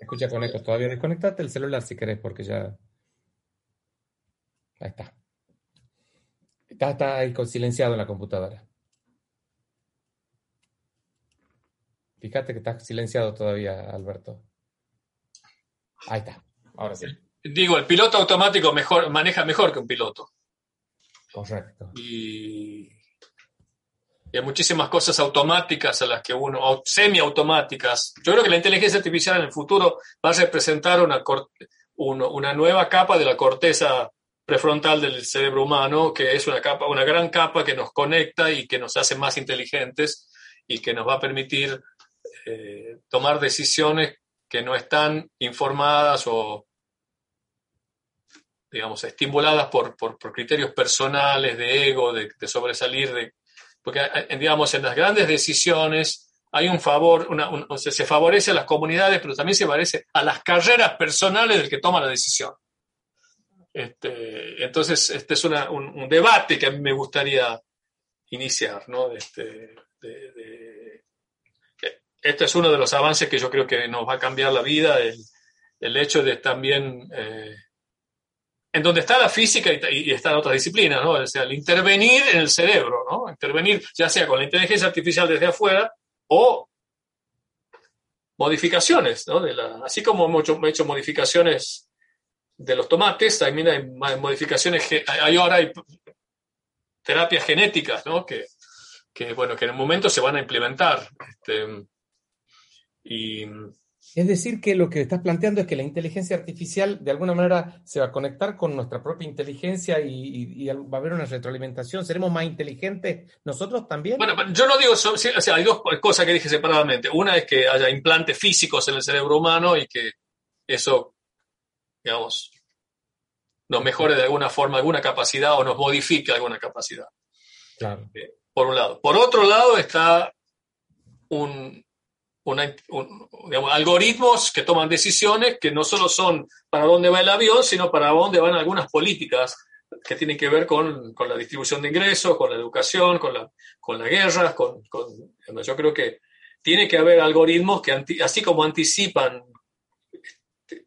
Escucha con eco todavía. Desconectate el celular si querés, porque ya. Ahí está. Está, está ahí silenciado en la computadora. Fíjate que está silenciado todavía, Alberto. Ahí está, ahora sí. Digo, el piloto automático mejor, maneja mejor que un piloto. Correcto. Y, y hay muchísimas cosas automáticas a las que uno, semiautomáticas. Yo creo que la inteligencia artificial en el futuro va a representar una, una nueva capa de la corteza prefrontal del cerebro humano, que es una capa, una gran capa que nos conecta y que nos hace más inteligentes y que nos va a permitir eh, tomar decisiones que no están informadas o, digamos, estimuladas por, por, criterios personales, de ego, de, sobresalir, de, porque, eh, digamos, en las grandes decisiones hay un favor, una, se favorece a las comunidades, pero también se favorece a las carreras personales del que toma la decisión. Este, entonces, este es un, debate que a mí me gustaría iniciar, ¿no? Este, este es uno de los avances que yo creo que nos va a cambiar la vida, el, hecho de también, eh, en donde está la física y, están otras disciplinas, ¿no? O sea, el intervenir en el cerebro, ¿no? Intervenir ya sea con la inteligencia artificial desde afuera o modificaciones, ¿no? Así como hemos hecho, hecho modificaciones de los tomates, también hay modificaciones, hay ahora hay terapias genéticas, ¿no? Que, bueno, que en el momento se van a implementar. Este, y, es decir, que lo que estás planteando es que la inteligencia artificial de alguna manera se va a conectar con nuestra propia inteligencia y, va a haber una retroalimentación. ¿Seremos más inteligentes nosotros también? Bueno, yo no digo, o sea, hay dos cosas que dije separadamente. Una es que haya implantes físicos en el cerebro humano y que eso digamos, nos mejore de alguna forma alguna capacidad o nos modifique alguna capacidad. Claro. Eh, por un lado. Por otro lado está un, algoritmos que toman decisiones que no solo son para dónde va el avión, sino para dónde van algunas políticas que tienen que ver con, la distribución de ingresos, con la educación, con la, con la guerra. Con, yo creo que tiene que haber algoritmos que, así como anticipan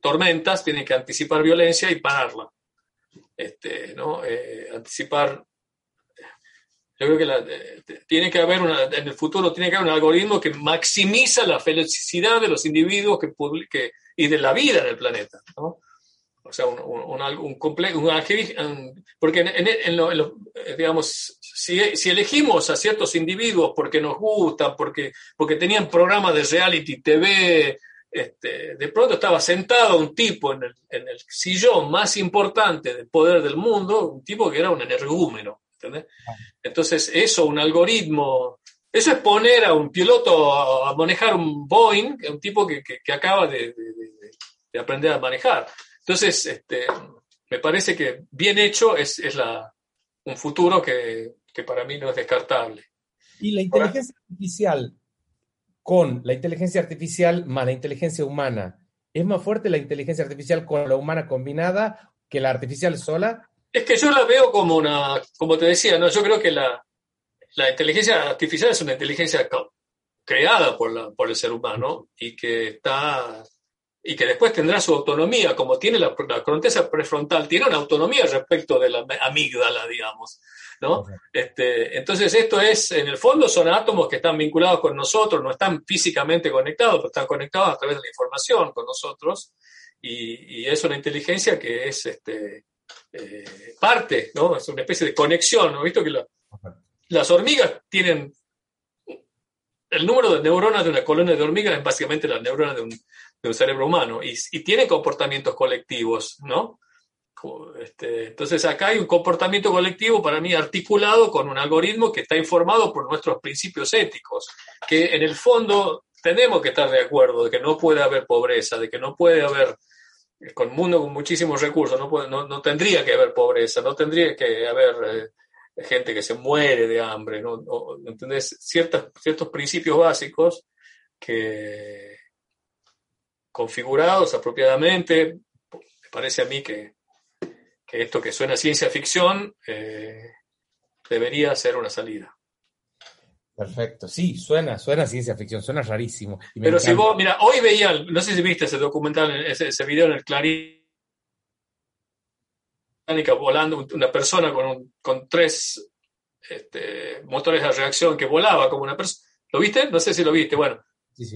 tormentas, tienen que anticipar violencia y pararla. Este, ¿no? Eh, anticipar. Yo creo que eh, tiene que haber una, en el futuro tiene que haber un algoritmo que maximiza la felicidad de los individuos que, que y de la vida en el planeta. ¿no? O sea, un, un, un, complejo, porque en, digamos, si, elegimos a ciertos individuos porque nos gustan, porque, porque tenían programas de reality TV, este, de pronto estaba sentado un tipo en el, sillón más importante del poder del mundo, un tipo que era un energúmeno. Entonces, eso, un algoritmo, eso es poner a un piloto a, manejar un Boeing, un tipo que, acaba de, aprender a manejar. Entonces, este, me parece que bien hecho es, la, un futuro que, que para mí no es descartable. Y la inteligencia artificial con la inteligencia artificial más la inteligencia humana, ¿es más fuerte la inteligencia artificial con la humana combinada que la artificial sola? Es que yo la veo como una, como te decía, ¿no? yo creo que la, inteligencia artificial es una inteligencia creada por, la, por el ser humano y que está y que después tendrá su autonomía, como tiene la, la corteza prefrontal, tiene una autonomía respecto de la amígdala, digamos. ¿no? Este, entonces, esto es, en el fondo, son átomos que están vinculados con nosotros, no están físicamente conectados, pero están conectados a través de la información con nosotros, y, es una inteligencia que es este, eh, parte, ¿no? Es una especie de conexión, ¿no? Visto que las hormigas tienen el número de neuronas de una colonia de hormigas es básicamente la neurona de un, de un cerebro humano y, y tiene comportamientos colectivos, ¿no? Este, entonces acá hay un comportamiento colectivo para mí articulado con un algoritmo que está informado por nuestros principios éticos, que en el fondo tenemos que estar de acuerdo de que no puede haber pobreza, de que no puede haber, con un mundo con muchísimos recursos, no, puede, no, tendría que haber pobreza, no tendría que haber eh, gente que se muere de hambre, ¿no? ¿entendés? ciertos principios básicos que configurados apropiadamente, me parece a mí que que esto que suena ciencia ficción eh, debería ser una salida. Perfecto, sí, suena, suena ciencia ficción, suena rarísimo. Pero si vos, mira, hoy veía, no sé si viste ese documental, ese, ese video en el Clarín, volando, una persona con, con tres este, motores de reacción que volaba como una persona. ¿Lo viste? No sé si lo viste. Bueno,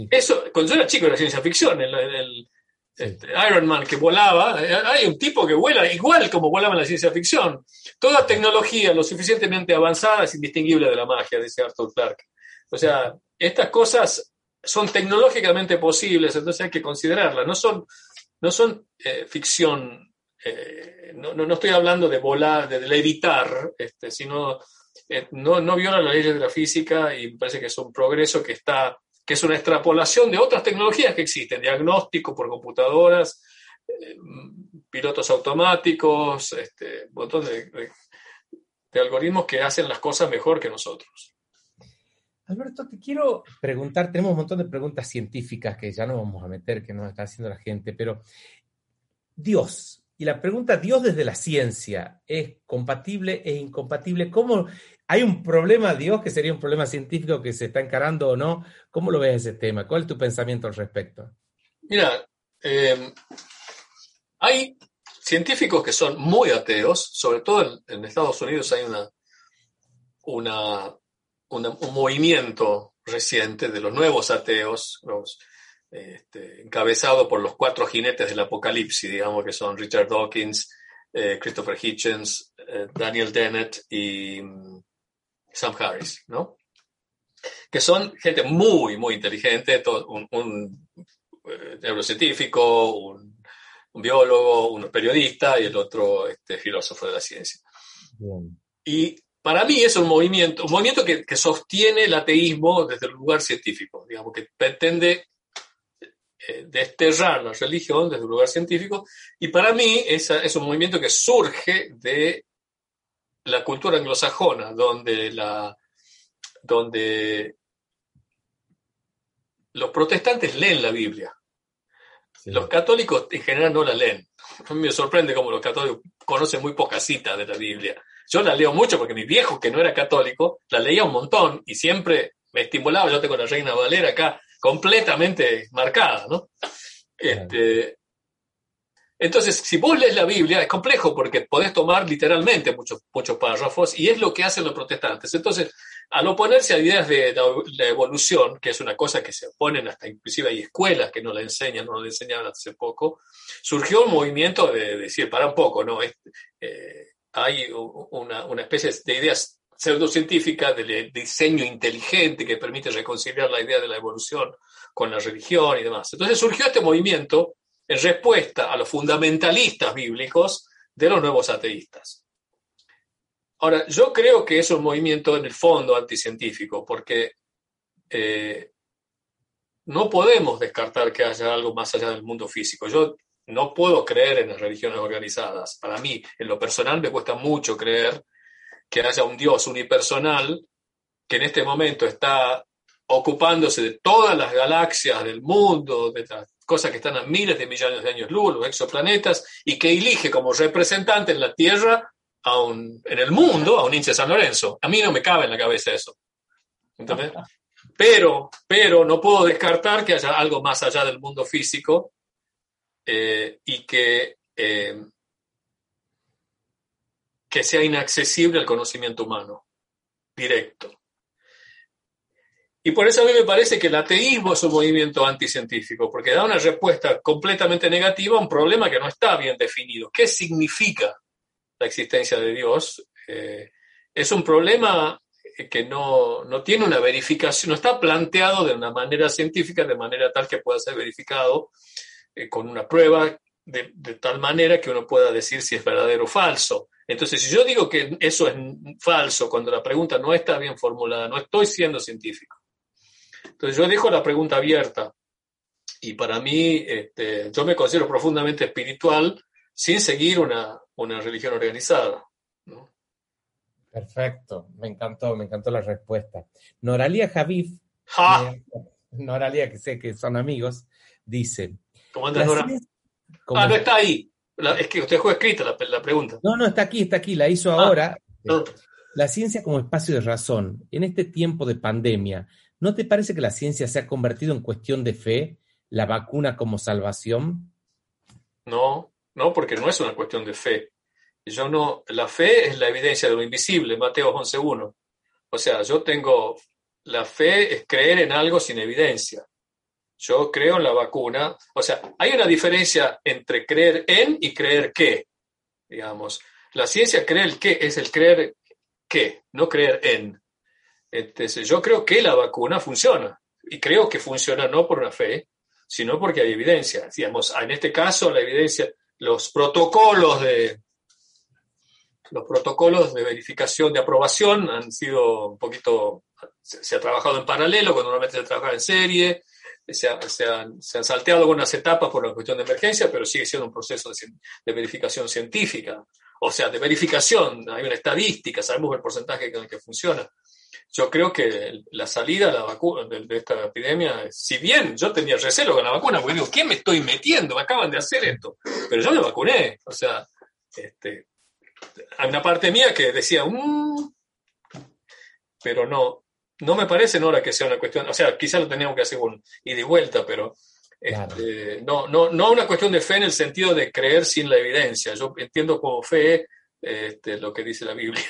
eso, cuando yo era chico era ciencia ficción. El, este, Iron Man que volaba, eh, hay un tipo que vuela igual como volaba en la ciencia ficción. Toda tecnología lo suficientemente avanzada es indistinguible de la magia, dice Arthur Clarke. O sea, estas cosas son tecnológicamente posibles, entonces hay que considerarlas. No son, no son eh, ficción, eh, no, no, estoy hablando de volar, de levitar, este, sino no, no las leyes de la física y me parece que es un progreso que está que es una extrapolación de otras tecnologías que existen, diagnóstico por computadoras, eh, pilotos automáticos, este, un montón de, algoritmos que hacen las cosas mejor que nosotros. Alberto, te quiero preguntar, tenemos un montón de preguntas científicas que ya no vamos a meter, que nos está haciendo la gente, pero Dios, y la pregunta, ¿Dios desde la ciencia es compatible e incompatible? ¿Cómo ¿Hay un problema, Dios, que sería un problema científico que se está encarando o no? ¿Cómo lo ves ese tema? ¿Cuál es tu pensamiento al respecto? Mira, eh, hay científicos que son muy ateos, sobre todo en, Estados Unidos hay una, un movimiento reciente de los nuevos ateos, este, encabezado por los cuatro jinetes del apocalipsis, digamos que son Richard Dawkins, eh, Christopher Hitchens, eh, Daniel Dennett y Sam Harris, ¿no? Que son gente muy, muy inteligente, un, eh, neurocientífico, un, biólogo, un periodista y el otro este, filósofo de la ciencia. Y para mí es un movimiento, un movimiento que, sostiene el ateísmo desde el lugar científico, digamos, que pretende eh, desterrar la religión desde un lugar científico, y para mí es, es un movimiento que surge de la cultura anglosajona, donde, la, donde los protestantes leen la Biblia. Los católicos en general no la leen. A [LAUGHS] mí me sorprende cómo los católicos conocen muy pocas citas de la Biblia. Yo la leo mucho porque mi viejo, que no era católico, la leía un montón y siempre me estimulaba. Yo tengo la Reina Valera acá completamente marcada, ¿no? Este, entonces, si vos lees la Biblia, es complejo porque podés tomar literalmente muchos, muchos párrafos y es lo que hacen los protestantes. Entonces, al oponerse a ideas de la evolución, que es una cosa que se oponen hasta inclusive hay escuelas que no la enseñan, no la enseñaban hace poco, surgió un movimiento de, decir, para un poco, ¿no? Eh, hay una, una, especie de ideas pseudocientíficas de diseño inteligente que permite reconciliar la idea de la evolución con la religión y demás. Entonces surgió este movimiento en respuesta a los fundamentalistas bíblicos de los nuevos ateístas. Ahora, yo creo que es un movimiento en el fondo anticientífico, porque eh, no podemos descartar que haya algo más allá del mundo físico. Yo no puedo creer en las religiones organizadas. Para mí, en lo personal, me cuesta mucho creer que haya un Dios unipersonal que en este momento está ocupándose de todas las galaxias del mundo, de cosas que están a miles de millones de años luz, los exoplanetas, y que elige como representante en la Tierra, a un, en el mundo, a un hincha de San Lorenzo. A mí no me cabe en la cabeza eso. Pero, pero no puedo descartar que haya algo más allá del mundo físico eh, y que, eh, que sea inaccesible al conocimiento humano directo. Y por eso a mí me parece que el ateísmo es un movimiento anticientífico, porque da una respuesta completamente negativa a un problema que no está bien definido. ¿Qué significa la existencia de Dios? Eh, es un problema que no, tiene una verificación, no está planteado de una manera científica, de manera tal que pueda ser verificado eh, con una prueba de, de, tal manera que uno pueda decir si es verdadero o falso. Entonces, si yo digo que eso es falso cuando la pregunta no está bien formulada, no estoy siendo científico. Entonces yo dejo la pregunta abierta y para mí este, yo me considero profundamente espiritual sin seguir una, religión organizada. Perfecto, me encantó, me encantó la respuesta. Noralia Javif, Noralia, que sé que son amigos, dice... ¿Cómo andas, Nora? Ah, no está ahí. es que usted dejó escrita la, la, pregunta. No, no, está aquí, está aquí, la hizo ah, ahora. La ciencia como espacio de razón, en este tiempo de pandemia, ¿No te parece que la ciencia se ha convertido en cuestión de fe, la vacuna como salvación? No, no, porque no es una cuestión de fe. Yo no, la fe es la evidencia de lo invisible, Mateo 11.1. O sea, yo tengo, la fe es creer en algo sin evidencia. Yo creo en la vacuna. O sea, hay una diferencia entre creer en y creer que, digamos. La ciencia cree el qué, es el creer que, no creer en. Entonces, yo creo que la vacuna funciona. Y creo que funciona no por una fe, sino porque hay evidencia. Digamos, en este caso, la evidencia, los protocolos de, los protocolos de verificación de aprobación han sido un poquito, se, ha trabajado en paralelo, cuando normalmente se trabaja en serie, se, han, salteado algunas etapas por la cuestión de emergencia, pero sigue siendo un proceso de, verificación científica, o sea, de verificación, hay una estadística, sabemos el porcentaje con el que funciona. Yo creo que la salida de, la vacuna, de, esta epidemia, si bien yo tenía recelo con la vacuna, porque digo, ¿qué me estoy metiendo? Me acaban de hacer esto. Pero yo me vacuné. O sea, este, hay una parte mía que decía, mm", pero no, no me parece no que sea una cuestión, o sea, quizá lo teníamos que hacer un ida y vuelta, pero este, no, no, no una cuestión de fe en el sentido de creer sin la evidencia. Yo entiendo como fe este, lo que dice la Biblia.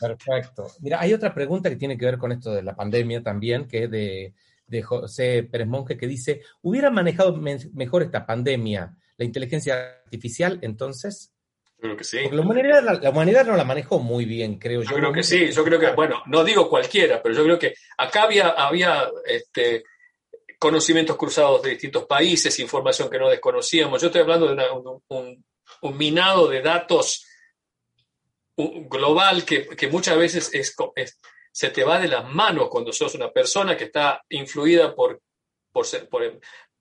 Perfecto. Mira, hay otra pregunta que tiene que ver con esto de la pandemia también, que es de, de José Pérez Monge, que dice, ¿hubiera manejado mejor esta pandemia la inteligencia artificial entonces? creo que sí. la humanidad, la, humanidad, no la manejó muy bien, creo yo. Yo creo que sí, yo creo que, bueno, no digo cualquiera, pero yo creo que acá había, había este, conocimientos cruzados de distintos países, información que no desconocíamos. Yo estoy hablando de un, un, minado de datos global que, que muchas veces es, se te va de las manos cuando sos una persona que está influida por, por, por,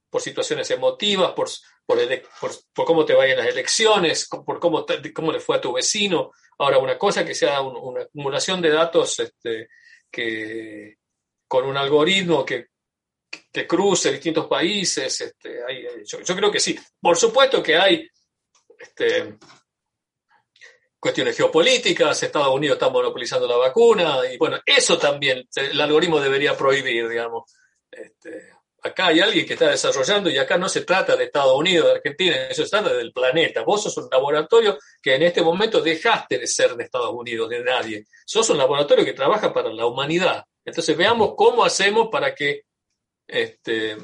por situaciones emotivas, por, por, cómo te vayan las elecciones, por cómo, cómo le fue a tu vecino. Ahora, una cosa que sea una acumulación de datos este, que, con un algoritmo que, que cruce distintos países, este, yo, creo que sí. Por supuesto que hay este, cuestiones geopolíticas, Estados Unidos está monopolizando la vacuna, y bueno, eso también el algoritmo debería prohibir, digamos. Este, acá hay alguien que está desarrollando y acá no se trata de Estados Unidos, de Argentina, eso se trata del planeta. Vos sos un laboratorio que en este momento dejaste de ser de Estados Unidos, de nadie. Sos un laboratorio que trabaja para la humanidad. Entonces veamos cómo hacemos para que este,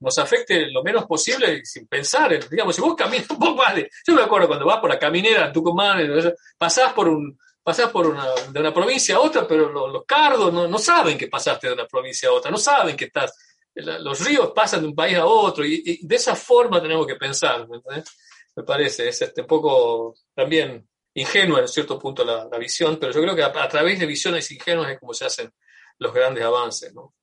nos afecte lo menos posible sin pensar. digamos, si vos caminas más de... Yo me acuerdo cuando vas por la caminera Tucumán, pasás por un pasás por una, de una provincia a otra, pero los, cardos no, saben que pasaste de una provincia a otra, no saben que estás. Los ríos pasan de un país a otro y, de esa forma tenemos que pensar, me parece. Es este, un poco también ingenua en cierto punto la, visión, pero yo creo que a, través de visiones ingenuas es como se hacen los grandes avances. ¿no?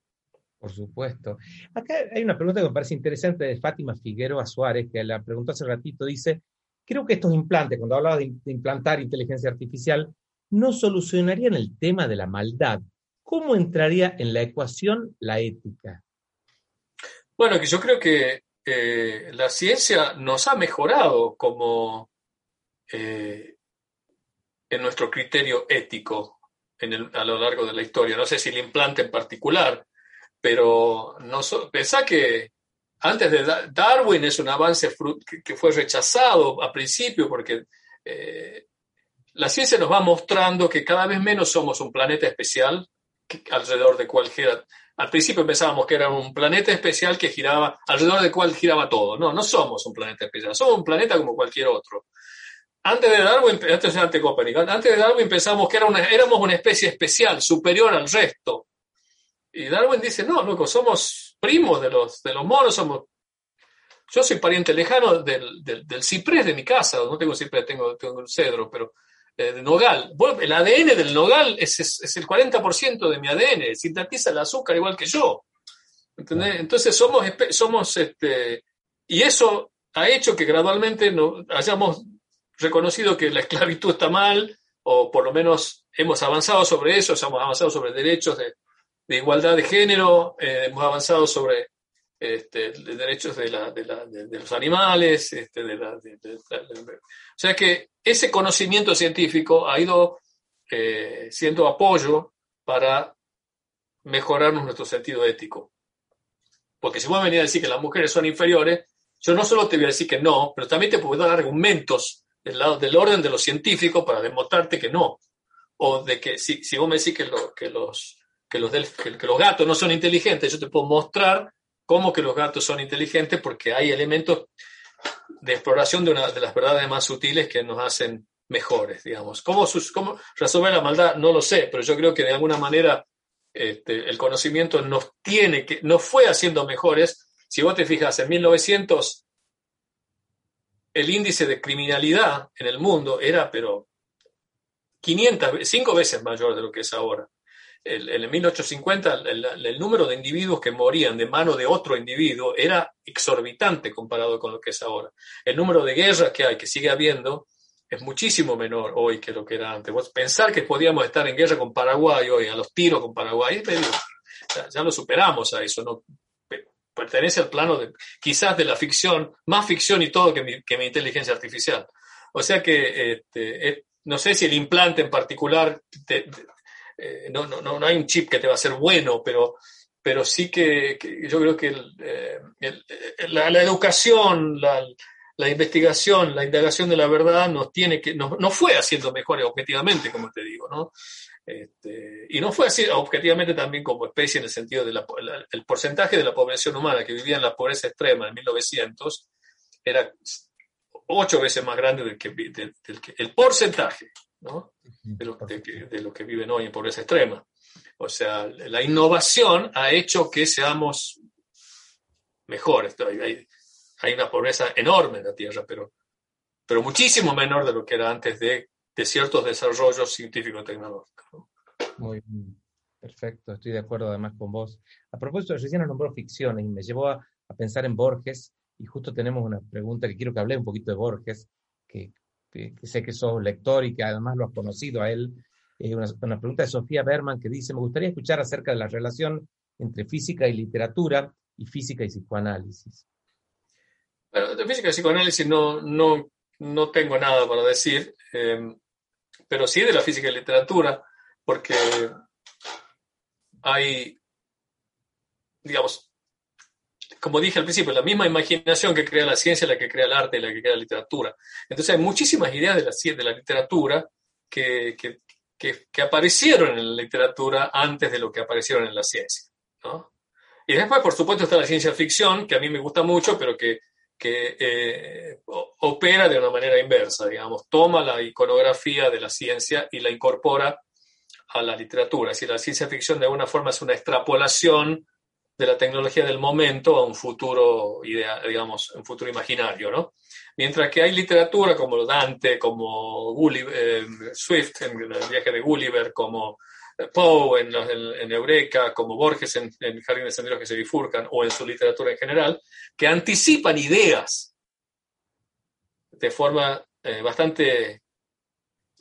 Por supuesto. Acá hay una pregunta que me parece interesante de Fátima Figueroa Suárez, que la preguntó hace ratito, dice, creo que estos implantes, cuando hablaba de implantar inteligencia artificial, no solucionarían el tema de la maldad. ¿Cómo entraría en la ecuación la ética? Bueno, que yo creo que eh, la ciencia nos ha mejorado como eh, en nuestro criterio ético a lo largo de la historia. No sé si el implante en particular, pero no pensá que antes de Darwin es un avance que fue rechazado a principio porque eh, la ciencia nos va mostrando que cada vez menos somos un planeta especial alrededor de cual gira. Al principio pensábamos que era un planeta especial que giraba, alrededor del cual giraba todo. No, no somos un planeta especial, somos un planeta como cualquier otro. Antes de Darwin, antes de, antes de Darwin pensamos que éramos una especie especial, superior al resto. Y Darwin dice, no, loco, somos primos de los, de los monos, somos... Yo soy pariente lejano del, del, ciprés de mi casa, no tengo ciprés, tengo, tengo un cedro, pero eh, de nogal. el ADN del nogal es, es, el 40% de mi ADN, sintetiza el azúcar igual que yo. Entonces somos, somos este, y eso ha hecho que gradualmente no, hayamos reconocido que la esclavitud está mal, o por lo menos hemos avanzado sobre eso, hemos avanzado sobre derechos de, de igualdad de género, eh, hemos avanzado sobre este, derechos de, los animales, este, o sea que ese conocimiento científico ha ido eh, siendo apoyo para mejorar nuestro sentido ético. Porque si vos venís a decir que las mujeres son inferiores, yo no solo te voy a decir que no, pero también te puedo dar argumentos del, lado, del orden de lo científico para demostrarte que no. O de que si, vos me decís que los que los, que los gatos no son inteligentes, yo te puedo mostrar cómo que los gatos son inteligentes porque hay elementos de exploración de una de las verdades más sutiles que nos hacen mejores, digamos. ¿Cómo, cómo resolver la maldad? No lo sé, pero yo creo que de alguna manera este, el conocimiento nos tiene que, nos fue haciendo mejores. Si vos te fijas, en 1900 el índice de criminalidad en el mundo era, pero 500, cinco veces mayor de lo que es ahora el, en 1850 el, número de individuos que morían de mano de otro individuo era exorbitante comparado con lo que es ahora. El número de guerras que hay, que sigue habiendo, es muchísimo menor hoy que lo que era antes. pensar que podíamos estar en guerra con Paraguay hoy, a los tiros con Paraguay, ya, lo superamos a eso, ¿no? pertenece al plano de, quizás de la ficción, más ficción y todo que mi, que mi inteligencia artificial. O sea que este, no sé si el implante en particular eh, no, no, no, hay un chip que te va a ser bueno, pero, pero sí que, yo creo que eh, la, educación, la, la, investigación, la indagación de la verdad nos tiene que, no, no fue haciendo mejores objetivamente, como te digo, ¿no? Este, y no fue así objetivamente también como especie en el sentido del el porcentaje de la población humana que vivía en la pobreza extrema en 1900 era ocho veces más grande del que, del que el porcentaje de, lo, que viven hoy en pobreza extrema. O sea, la innovación ha hecho que seamos mejores. Hay, hay una pobreza enorme en la Tierra, pero, pero muchísimo menor de lo que era antes de, de ciertos desarrollos científico-tecnológicos. Muy bien. Perfecto, estoy de acuerdo además con vos. A propósito, recién nos nombró ficción y me llevó a, a, pensar en Borges y justo tenemos una pregunta que quiero que hable un poquito de Borges, que que, sé que sos lector y que además lo has conocido a él. Eh, una, pregunta de Sofía Berman que dice, me gustaría escuchar acerca de la relación entre física y literatura y física y psicoanálisis. Bueno, de física y psicoanálisis no, no, no tengo nada para decir, eh, pero sí de la física y literatura, porque hay, digamos, como dije al principio, la misma imaginación que crea la ciencia, la que crea el arte la que crea la literatura. Entonces hay muchísimas ideas de la, de la literatura que, que, que, aparecieron en la literatura antes de lo que aparecieron en la ciencia. ¿no? Y después, por supuesto, está la ciencia ficción, que a mí me gusta mucho, pero que, que eh, opera de una manera inversa, digamos, toma la iconografía de la ciencia y la incorpora a la literatura. Es decir, la ciencia ficción de alguna forma es una extrapolación de la tecnología del momento a un futuro digamos, un futuro imaginario, ¿no? Mientras que hay literatura como Dante, como eh, Swift en el viaje de Gulliver, como eh, Poe en, Eureka, como Borges en, en Jardín de Senderos que se bifurcan, o en su literatura en general, que anticipan ideas de forma eh, bastante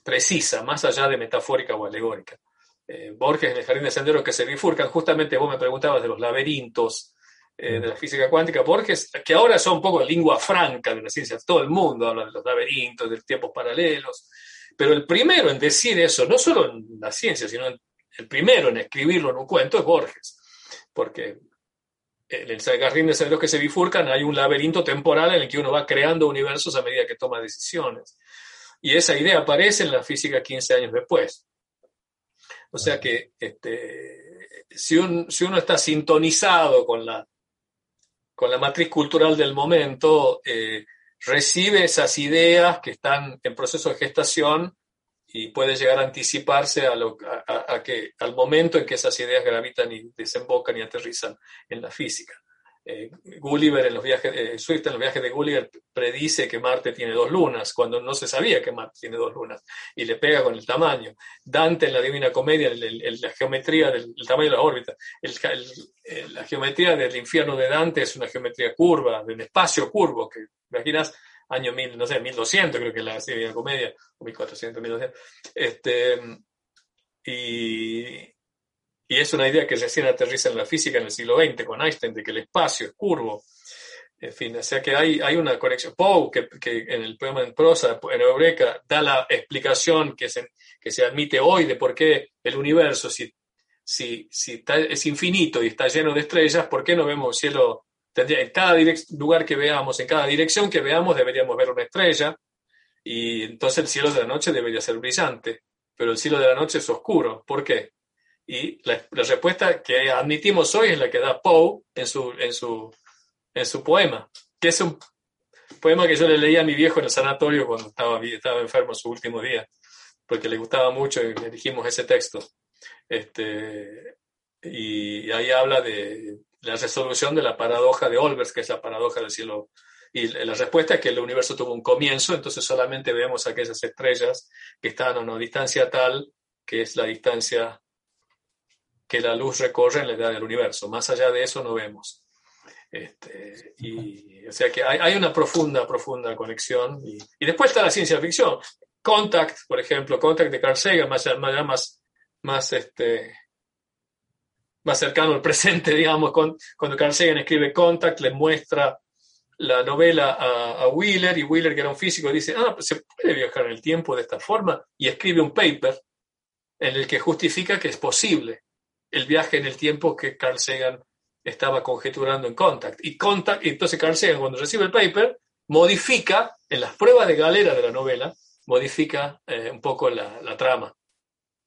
precisa, más allá de metafórica o alegórica. Eh, Borges en el Jardín de Senderos que se bifurcan, justamente vos me preguntabas de los laberintos eh, de la física cuántica, Borges, que ahora son un poco lengua franca de la ciencia, todo el mundo habla de los laberintos, de tiempos paralelos, pero el primero en decir eso, no solo en la ciencia, sino el primero en escribirlo en un cuento es Borges, porque en el Jardín de Senderos que se bifurcan hay un laberinto temporal en el que uno va creando universos a medida que toma decisiones. Y esa idea aparece en la física 15 años después. O sea que este, si, uno está sintonizado con la, con la matriz cultural del momento, eh, recibe esas ideas que están en proceso de gestación y puede llegar a anticiparse a, lo, a, que, al momento en que esas ideas gravitan y desembocan y aterrizan en la física. Eh, Gulliver en los viajes, eh, Swift en los viajes de Gulliver predice que Marte tiene dos lunas, cuando no se sabía que Marte tiene dos lunas, y le pega con el tamaño. Dante en la Divina Comedia, la geometría del tamaño de la órbita, la geometría del infierno de Dante es una geometría curva, de un espacio curvo, que imaginas año mil, no sé, 1200 creo que es la Divina Comedia, o 1400, 1200. Este, y, y es una idea que recién aterriza en la física en el siglo XX con Einstein, de que el espacio es curvo. En fin, o sea que hay, hay una conexión. Poe, que, en el poema en prosa, en Eureka, da la explicación que se, que se admite hoy de por qué el universo, si, si, si es infinito y está lleno de estrellas, ¿por qué no vemos cielo? en cada lugar que veamos, en cada dirección que veamos, deberíamos ver una estrella. Y entonces el cielo de la noche debería ser brillante, pero el cielo de la noche es oscuro. ¿Por qué? Y la, respuesta que admitimos hoy es la que da Poe en su, en su, en su poema, que es un poema que yo le leía a mi viejo en el sanatorio cuando estaba, estaba enfermo en su último día, porque le gustaba mucho y elegimos ese texto. Este, y ahí habla de la resolución de la paradoja de Olbers, que es la paradoja del cielo. Y la respuesta es que el universo tuvo un comienzo, entonces solamente vemos aquellas estrellas que están a una distancia tal que es la distancia que la luz recorre en la edad del universo. Más allá de eso no vemos. Este, o sea que hay, una profunda, profunda conexión. Y, después está la ciencia ficción. Contact, por ejemplo, Contact de Carl Sagan, más, más, más, este, más cercano al presente, [LAUGHS] digamos, cuando Carl Sagan escribe Contact, le muestra la novela a, Wheeler y Wheeler, que era un físico, dice, ah, pues se puede viajar en el tiempo de esta forma y escribe un paper en el que justifica que es posible el viaje en el tiempo que Carl Sagan estaba conjeturando en Contact. Y Contact, entonces Carl Sagan, cuando recibe el paper, modifica, en las pruebas de galera de la novela, modifica eh, un poco la, trama,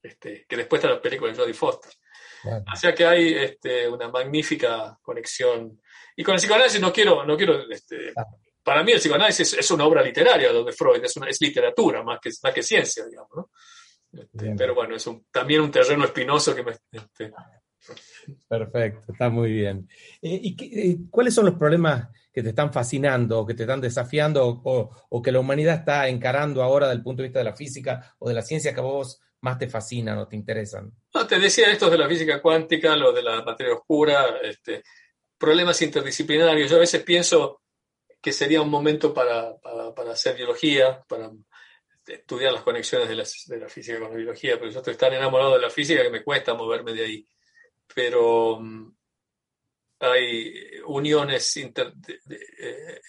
este, que después está la película de Jodie Foster. O sea que hay este, una magnífica conexión. Y con el psicoanálisis no quiero, no quiero este, ah. para mí el psicoanálisis es, una obra literaria, donde Freud es, una, es literatura más que, más que ciencia, digamos. ¿no? Este, pero bueno, es también un terreno espinoso que me... Este, Perfecto, está muy bien. Eh, ¿Y eh, cuáles son los problemas que te están fascinando, o que te están desafiando, o, que la humanidad está encarando ahora desde el punto de vista de la física o de la ciencia que a vos más te fascinan o te interesan? No, te decía estos de la física cuántica, lo de la materia oscura, este, problemas interdisciplinarios. Yo a veces pienso que sería un momento para, para hacer biología, para estudiar las conexiones de la, física con la biología, pero yo estoy tan enamorado de la física que me cuesta moverme de ahí. Pero mm, hay uniones, eh,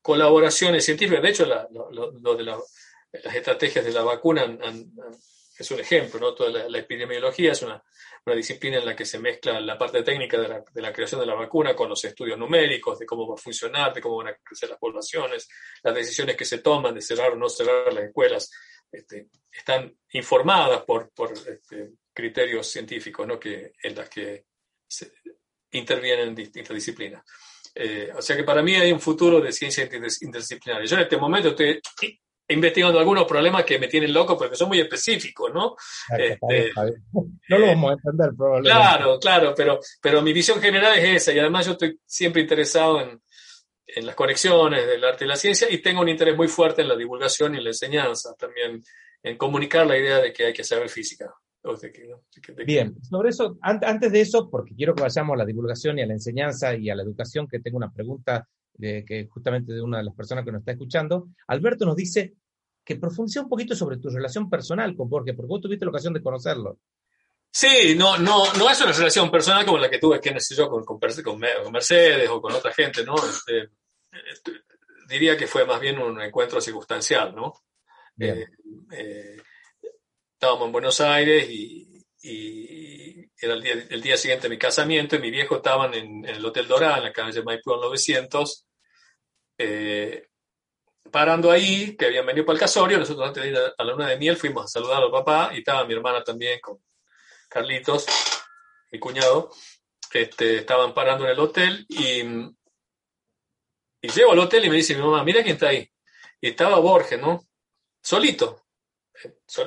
colaboraciones científicas. De hecho, de las estrategias de la vacuna es un ejemplo, ¿no? Toda la epidemiología es una una disciplina en la que se mezcla la parte técnica de la, de la, creación de la vacuna con los estudios numéricos, de cómo va a funcionar, de cómo van a crecer las poblaciones, las decisiones que se toman de cerrar o no cerrar las escuelas, este, están informadas por, por este, criterios científicos ¿no? que, en las que intervienen distintas disciplinas. Eh, o sea que para mí hay un futuro de ciencia interdisciplinaria. Yo en este momento estoy investigando algunos problemas que me tienen loco porque son muy específicos, ¿no? Este, no lo vamos a entender probablemente. Claro, claro, pero, pero mi visión general es esa y además yo estoy siempre interesado en, en las conexiones del arte y la ciencia y tengo un interés muy fuerte en la divulgación y en la enseñanza, también en comunicar la idea de que hay que saber física. Bien, sobre eso, antes de eso, porque quiero que vayamos a la divulgación y a la enseñanza y a la educación, que tengo una pregunta de, que justamente de una de las personas que nos está escuchando, Alberto nos dice, que profundice un poquito sobre tu relación personal con Borges, porque vos tuviste la ocasión de conocerlo. Sí, no, no, no es una relación personal como la que tuve, que yo, con, con, Mercedes o con otra gente, ¿no? Este, este, diría que fue más bien un encuentro circunstancial, ¿no? Eh, eh, estábamos en Buenos Aires y, era el día, el día, siguiente de mi casamiento y mi viejo estaban en, el Hotel Dorá, en la calle Maipú 900. Eh, parando ahí, que habían venido para el casorio, nosotros antes de ir a la luna de miel fuimos a saludar al papá y estaba mi hermana también con Carlitos, mi cuñado, este, estaban parando en el hotel y, y llego al hotel y me dice mi mamá, mira quién está ahí. Y estaba Borges, ¿no? Solito.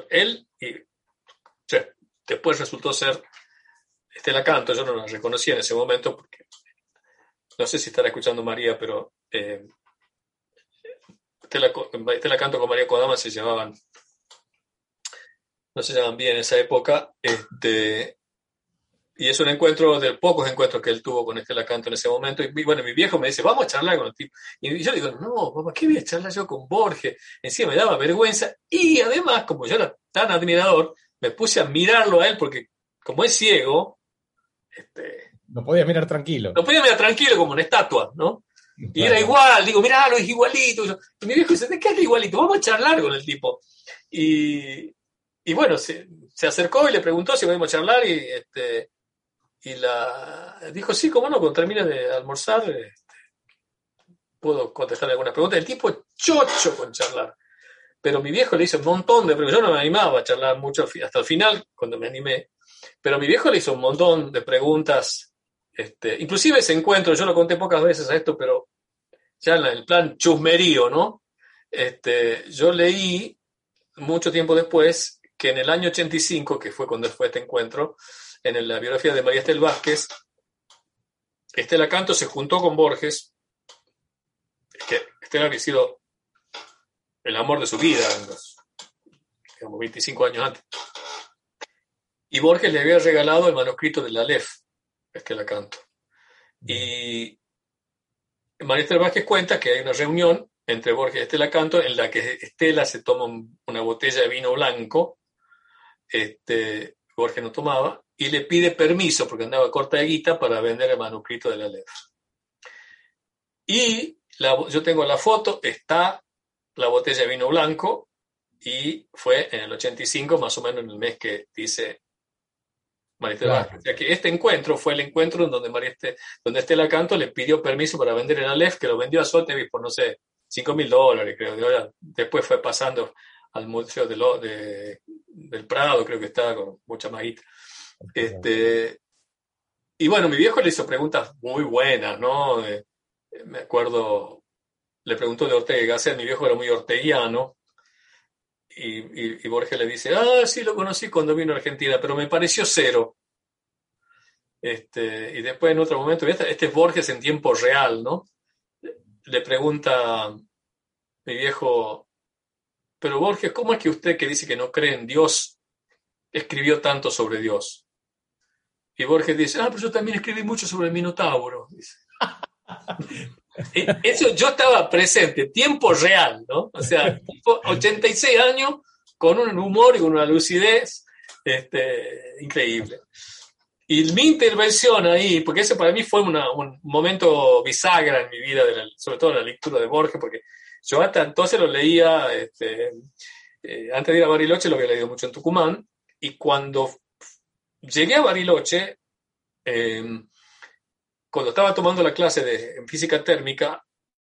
Él y después resultó ser Estela Canto, yo no la reconocía en ese momento porque no sé si estará escuchando María, pero eh, la Canto con María Kodama se llevaban, no se llevaban bien en esa época. Este, y es un encuentro de pocos encuentros que él tuvo con Estela Canto en ese momento. Y bueno, mi viejo me dice, vamos a charlar con el tipo. Y yo digo, no, papá, ¿qué voy a charlar yo con Borges? Encima me daba vergüenza. Y además, como yo era tan admirador, me puse a mirarlo a él porque como es ciego, este, no podía mirar tranquilo. No podía mirar tranquilo como una estatua, ¿no? Y era igual, digo, mirá, lo es igualito. Y mi viejo dice, ¿de qué es igualito? Vamos a charlar con el tipo. Y, y bueno, se, se, acercó y le preguntó si podíamos charlar y, este, y la dijo, sí, cómo no, cuando termine de almorzar, este, puedo contestarle algunas preguntas. El tipo chocho con charlar. Pero mi viejo le hizo un montón de preguntas. Yo no me animaba a charlar mucho hasta el final, cuando me animé. Pero mi viejo le hizo un montón de preguntas, este, inclusive ese encuentro, yo lo conté pocas veces a esto, pero ya en el plan chusmerío, ¿no? Este, yo leí mucho tiempo después que en el año 85, que fue cuando fue este encuentro, en la biografía de María Estel Vázquez, Estela Canto se juntó con Borges, que Estela había sido el amor de su vida, digamos, 25 años antes. Y Borges le había regalado el manuscrito de la Aleph, Estela Canto. Y María Vázquez cuenta que hay una reunión entre Borges y Estela Canto en la que Estela se toma una botella de vino blanco, este, Borges no tomaba, y le pide permiso, porque andaba corta de guita, para vender el manuscrito de la letra. Y yo tengo la foto, está la botella de vino blanco, y fue en el 85, más o menos en el mes que dice María O sea que este encuentro fue el encuentro en donde, María donde Estela Canto le pidió permiso para vender el Aleph, que lo vendió a Sotheby's por, no sé, 5 mil dólares, creo. Después fue pasando al Museo de, del Prado, creo que estaba con mucha más este, y bueno, mi viejo le hizo preguntas muy buenas, ¿no? Eh, me acuerdo, le preguntó de Ortega Gasset, mi viejo era muy orteguiano, y, y, Borges le dice, ah, sí, lo conocí cuando vino a Argentina, pero me pareció cero. Este, y después en otro momento, este es Borges en tiempo real, ¿no? Le pregunta mi viejo, pero Borges, ¿cómo es que usted que dice que no cree en Dios escribió tanto sobre Dios? Y Borges dice, ah, pero yo también escribí mucho sobre el Minotauro. E, [LAUGHS] eso yo estaba presente, tiempo real, ¿no? O sea, 86 años con un humor y con una lucidez este, increíble. Y mi intervención ahí, porque ese para mí fue un momento bisagra en mi vida, sobre todo la lectura de Borges, porque yo hasta entonces lo leía, este, eh, antes de ir a Bariloche lo había leído mucho en Tucumán, y cuando llegué a Bariloche, em, cuando estaba tomando la clase de física térmica,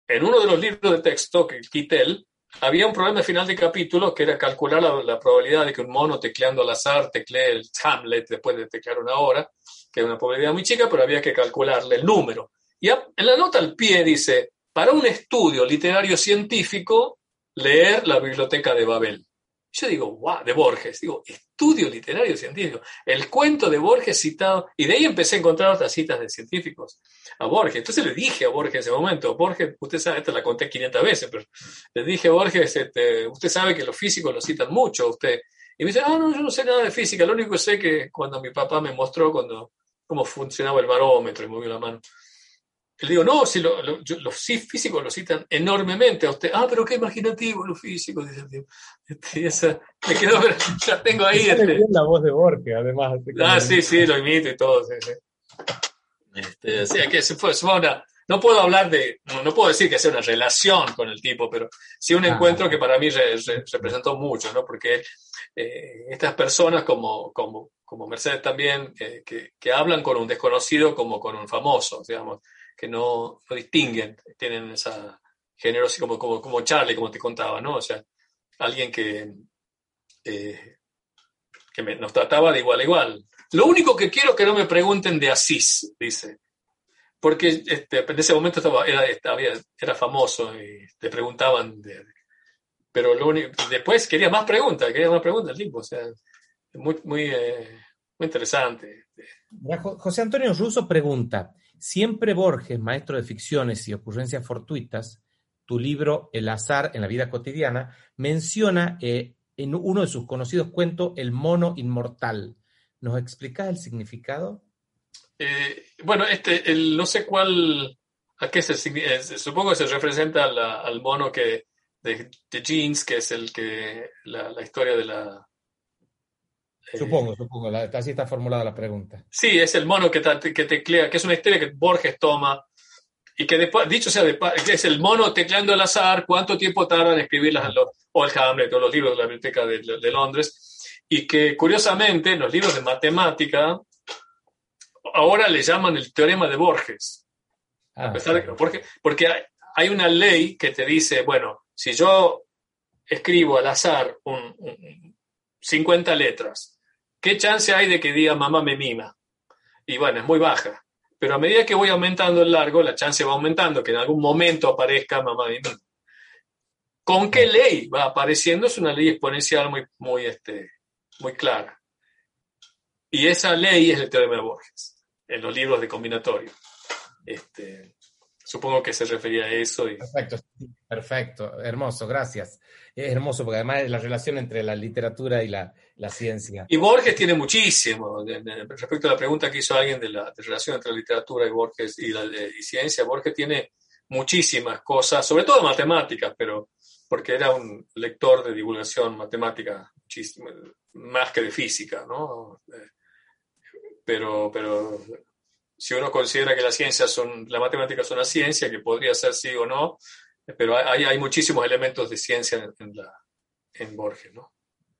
en uno de los libros de texto, que Kittel, había un problema final de capítulo que era calcular la, probabilidad de que un mono tecleando al azar teclee el Hamlet después de teclear una hora, que es una probabilidad muy chica, pero había que calcularle el número. Y en la nota al pie dice, para un estudio literario científico, leer la biblioteca de Babel. Yo digo, wow, de Borges, digo, estudio literario científico, el cuento de Borges citado, y de ahí empecé a encontrar otras citas de científicos a Borges. Entonces le dije a Borges en ese momento, Borges, usted sabe, esta la conté 500 veces, pero le dije a Borges, este, usted sabe que los físicos lo citan mucho, usted. Y me dice, ah, no, yo no sé nada de física, lo único que sé que cuando mi papá me mostró cuando, cómo funcionaba el barómetro y movió la mano, le digo, no, si los físicos lo citan enormemente a usted. Ah, pero qué imaginativo los físicos, dice el tío. Este, esa, me quedó, ya tengo ahí. Este. la voz de Borges, además. Ah, sí, sí, lo imito y todo. Sí, sí. Este, sí, que se fue, una, no puedo hablar de, no, puedo decir que sea una relación con el tipo, pero sí un ah. encuentro que para mí representó mucho, ¿no? Porque eh, estas personas como, como, como Mercedes también, eh, que, que hablan con un desconocido como con un famoso, digamos que no, no distinguen, tienen esa generosidad, como, como, como Charlie, como te contaba, ¿no? O sea, alguien que, eh, que nos trataba de igual a igual. Lo único que quiero es que no me pregunten de Asís, dice. Porque este, en ese momento estaba, era, era famoso y te preguntaban. pero lo único, después quería más preguntas, quería más preguntas tipo. O sea, muy, muy, eh, muy interesante. José Antonio Russo pregunta: Siempre Borges, maestro de ficciones y ocurrencias fortuitas, tu libro El azar en la vida cotidiana, menciona eh, en uno de sus conocidos cuentos el mono inmortal. ¿Nos explicas el significado? Eh, bueno, este, el, no sé cuál, a qué se, supongo que se representa al mono que, de, Jeans, que es el que, la historia de la, Supongo, supongo, así está formulada la pregunta. Sí, es el mono que, que teclea, que es una historia que Borges toma y que después, dicho sea, de, es el mono tecleando al azar, cuánto tiempo tarda en escribirlas, o el Hamlet, o los libros de la Biblioteca de, Londres, y que curiosamente los libros de matemática ahora le llaman el teorema de Borges. Ah, porque, porque hay una ley que te dice, bueno, si yo escribo al azar un, 50 letras ¿qué chance hay de que diga mamá me mima? Y bueno, es muy baja. Pero a medida que voy aumentando el largo, la chance va aumentando, que en algún momento aparezca mamá me mima. ¿Con qué ley va apareciendo? Es una ley exponencial muy, muy, este, muy clara. Y esa ley es el teorema de Borges, en los libros de combinatorio. Este, supongo que se refería a eso. Perfecto, perfecto, hermoso, gracias. Es hermoso porque además es la relación entre la literatura y la, ciencia. Y Borges tiene muchísimo. respecto a la pregunta que hizo alguien de la relación entre la literatura y Borges y la y ciencia, Borges tiene muchísimas cosas, sobre todo matemáticas, pero porque era un lector de divulgación matemática más que de física, ¿no? Eh, pero, pero si uno considera que las ciencias son, la matemática es una ciencia, que podría ser sí o no, pero hay, hay muchísimos elementos de ciencia en, en Borges, ¿no?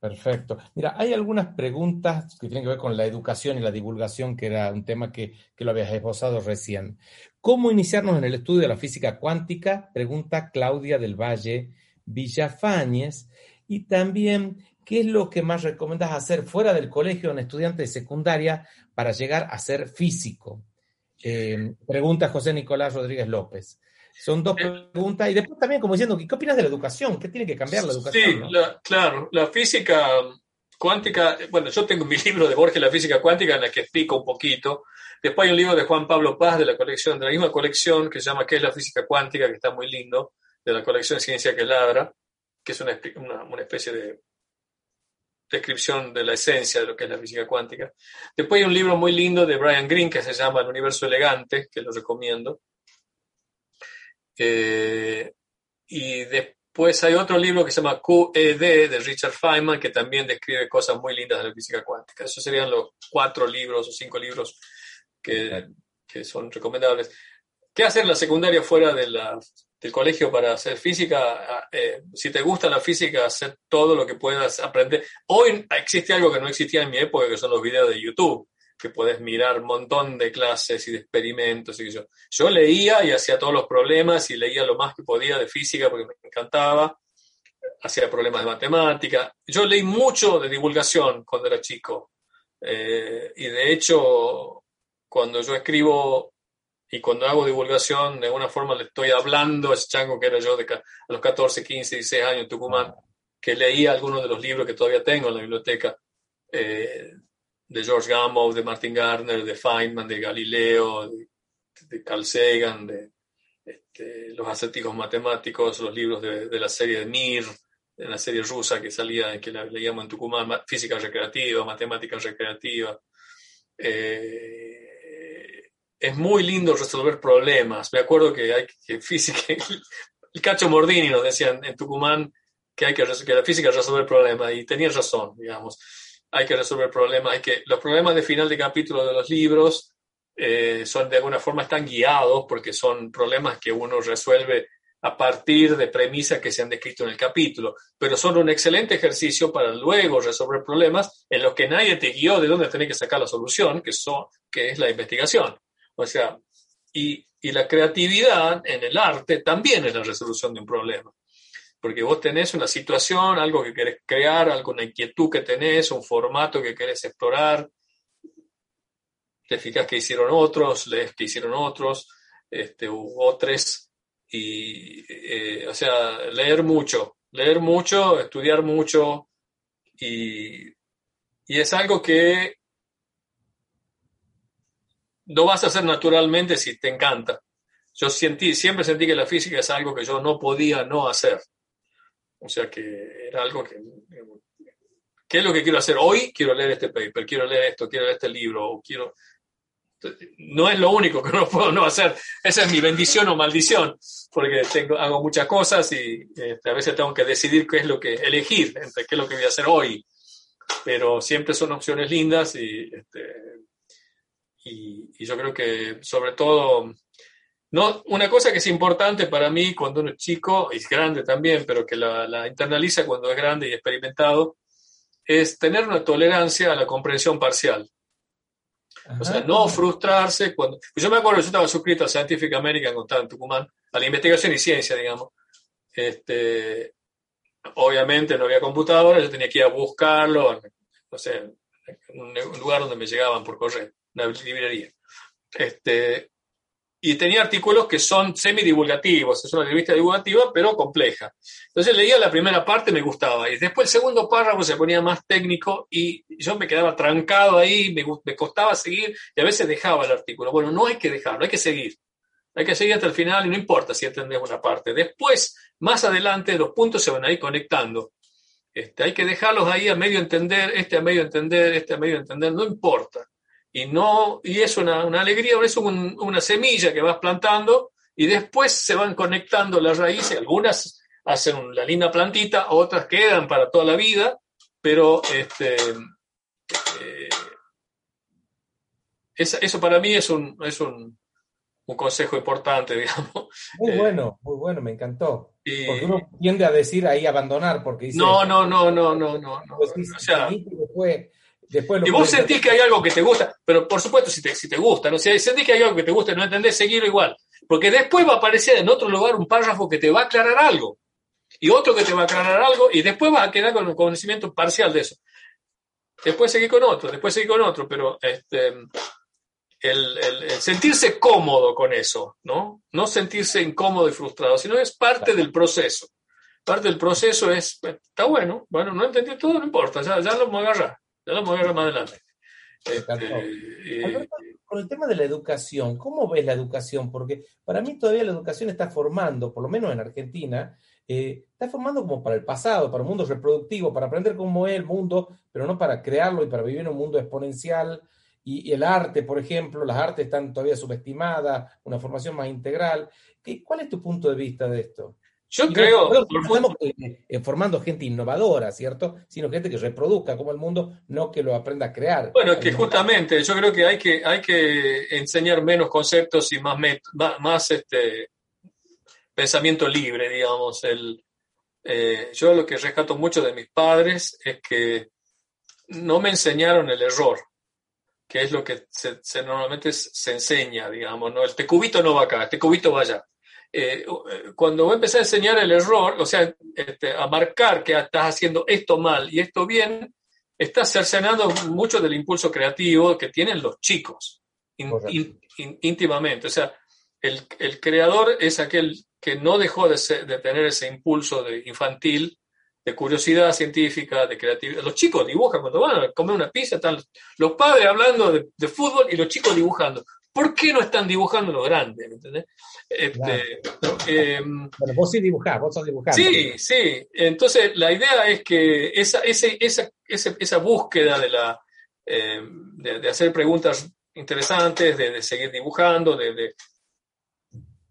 Perfecto. Mira, hay algunas preguntas que tienen que ver con la educación y la divulgación, que era un tema que, que, lo habías esbozado recién. ¿Cómo iniciarnos en el estudio de la física cuántica? Pregunta Claudia del Valle Villafañez, y también qué es lo que más recomiendas hacer fuera del colegio en estudiante de secundaria para llegar a ser físico. Eh, pregunta José Nicolás Rodríguez López. Son dos preguntas y después también como diciendo, ¿qué opinas de la educación? ¿Qué tiene que cambiar la educación? Sí, claro, la física cuántica, bueno, yo tengo mi [LAUGHS] libro de Borges, La física cuántica, en la que explico un poquito. Después hay un libro de Juan Pablo Paz de la colección, de la misma colección, que se llama ¿Qué es la física cuántica? que está muy lindo de la colección Ciencia que Ladra, que es una, una, especie de descripción de la esencia de lo que es la física cuántica. Después hay un libro muy lindo de Brian Greene que se llama El universo elegante, que lo recomiendo. Eh, y después hay otro libro que se llama QED de Richard Feynman, que también describe cosas muy lindas de la física cuántica. Esos serían los cuatro libros o cinco libros que, que son recomendables. ¿Qué hacer en la secundaria fuera de la del colegio para hacer física, eh, si te gusta la física, hacer todo lo que puedas aprender. Hoy existe algo que no existía en mi época, que son los videos de YouTube, que puedes mirar un montón de clases y de experimentos. Y yo. yo leía y hacía todos los problemas y leía lo más que podía de física porque me encantaba. Hacía problemas de matemática. Yo leí mucho de divulgación cuando era chico. Eh, y de hecho, cuando yo escribo y cuando hago divulgación, de alguna forma le estoy hablando a ese chango que era yo de a los 14, 15, 16 años en Tucumán, que leía algunos de los libros que todavía tengo en la biblioteca, eh, de George Gamow, de Martin Gardner, de Feynman, de Galileo, de, Carl Sagan, de este, los acertijos matemáticos, los libros de, la serie de Mir, de la serie rusa que salía, que la leíamos en Tucumán, física recreativa, matemática recreativa. Eh, es muy lindo resolver problemas. Me acuerdo que hay que física, el Cacho Mordini nos decía en, Tucumán que hay que, que la física es resolver problemas y tenía razón, digamos. Hay que resolver problemas, hay que los problemas de final de capítulo de los libros eh, son de alguna forma están guiados porque son problemas que uno resuelve a partir de premisas que se han descrito en el capítulo, pero son un excelente ejercicio para luego resolver problemas en los que nadie te guió de dónde tenés que sacar la solución, que, son, que es la investigación. O sea, y, la creatividad en el arte también es la resolución de un problema. Porque vos tenés una situación, algo que querés crear, alguna inquietud que tenés, un formato que querés explorar, te fijas que hicieron otros, lees que hicieron otros, este, otros, y, eh, o sea, leer mucho, leer mucho, estudiar mucho, y, y es algo que no vas a hacer naturalmente si te encanta. Yo sentí, siempre sentí que la física es algo que yo no podía no hacer. O sea que era algo que... ¿Qué es lo que quiero hacer? Hoy quiero leer este paper, quiero leer esto, quiero leer este libro, quiero... No es lo único que [LAUGHS] no puedo no hacer. Esa es mi bendición o maldición, porque tengo, hago muchas cosas y este, a veces tengo que decidir qué es lo que elegir, entre qué es lo que voy a hacer hoy. Pero siempre son opciones lindas y este, y, yo creo que sobre todo, no, una cosa que es importante para mí cuando uno es chico, y es grande también, pero que la, internaliza cuando es grande y experimentado, es tener una tolerancia a la comprensión parcial. O sea, no frustrarse cuando... Yo me acuerdo, yo estaba suscrito a Scientific American con Tucumán, a la investigación y ciencia, digamos. Este, obviamente no había computadora, yo tenía que ir a buscarlo, no sé, un lugar donde me llegaban por correo, una librería. Este, y tenía artículos que son semidivulgativos, es una revista divulgativa, pero compleja. Entonces leía la primera parte, me gustaba, y después el segundo párrafo se ponía más técnico y yo me quedaba trancado ahí, me, me costaba seguir y a veces dejaba el artículo. Bueno, no hay que dejarlo, hay que seguir. Hay que seguir hasta el final y no importa si entendés una parte. Después, más adelante, los puntos se van a ir conectando. Este, hay que dejarlos ahí a medio entender, este a medio entender, este a medio entender, no importa y no y es una, una alegría, es una semilla que vas plantando y después se van conectando las raíces, algunas hacen la linda plantita, otras quedan para toda la vida, pero este, eh, eso para mí es un, es un, un, consejo importante, [LAUGHS] digamos. Muy bueno, muy bueno, me encantó. porque uno tiende a decir ahí abandonar, porque dice... No, no, no, no, no, no. no. Pues, o sea, y vos sentís que hay algo que te gusta, pero por supuesto si te, si te gusta, ¿no? si sentís que hay algo que te gusta y no entendés, seguirlo igual. Porque después va a aparecer en otro lugar un párrafo que te va a aclarar algo. Y otro que te va a aclarar algo y después vas a quedar con un conocimiento parcial de eso. Después seguir con otro, después seguir con otro, pero este, el, el, sentirse cómodo con eso, ¿no? No sentirse incómodo y frustrado, sino es parte del proceso. Parte del proceso es, está bueno, bueno, no entendí todo, no importa, ya, ya lo agarrar. Ya lo voy a más adelante. Este, con el tema de la educación, ¿cómo ves la educación? Porque para mí todavía la educación está formando, por lo menos en Argentina, eh, está formando como para el pasado, para un mundo reproductivo, para aprender cómo es el mundo, pero no para crearlo y para vivir en un mundo exponencial. Y, el arte, por ejemplo, las artes están todavía subestimadas, una formación más integral. ¿Cuál es tu punto de vista de esto? Yo creo. No estamos eh, formando gente innovadora, ¿cierto? Sino gente que reproduzca como el mundo, no que lo aprenda a crear. Bueno, que justamente yo creo que hay que, hay que enseñar menos conceptos y más, más, este, pensamiento libre, digamos. El, eh, yo lo que rescato mucho de mis padres es que no me enseñaron el error, que es lo que se, normalmente se enseña, digamos, ¿no? Este cubito no va acá, este cubito va allá. Eh, cuando voy a empezar a enseñar el error, o sea, este, a marcar que estás haciendo esto mal y esto bien, estás cercenando mucho del impulso creativo que tienen los chicos íntimamente. O sea, el, creador es aquel que no dejó de, tener ese impulso de infantil, de curiosidad científica, de creatividad. Los chicos dibujan cuando van a comer una pizza, están los padres hablando de, de fútbol y los chicos dibujando. ¿Por qué no están dibujando lo grande? ¿entendés? Este, em, bueno, vos sí dibujás, vos sos dibujando. Sí, sí. Entonces, la idea es que esa, ese, esa, esa, búsqueda de, la, em, de, hacer preguntas interesantes, de, seguir dibujando, de,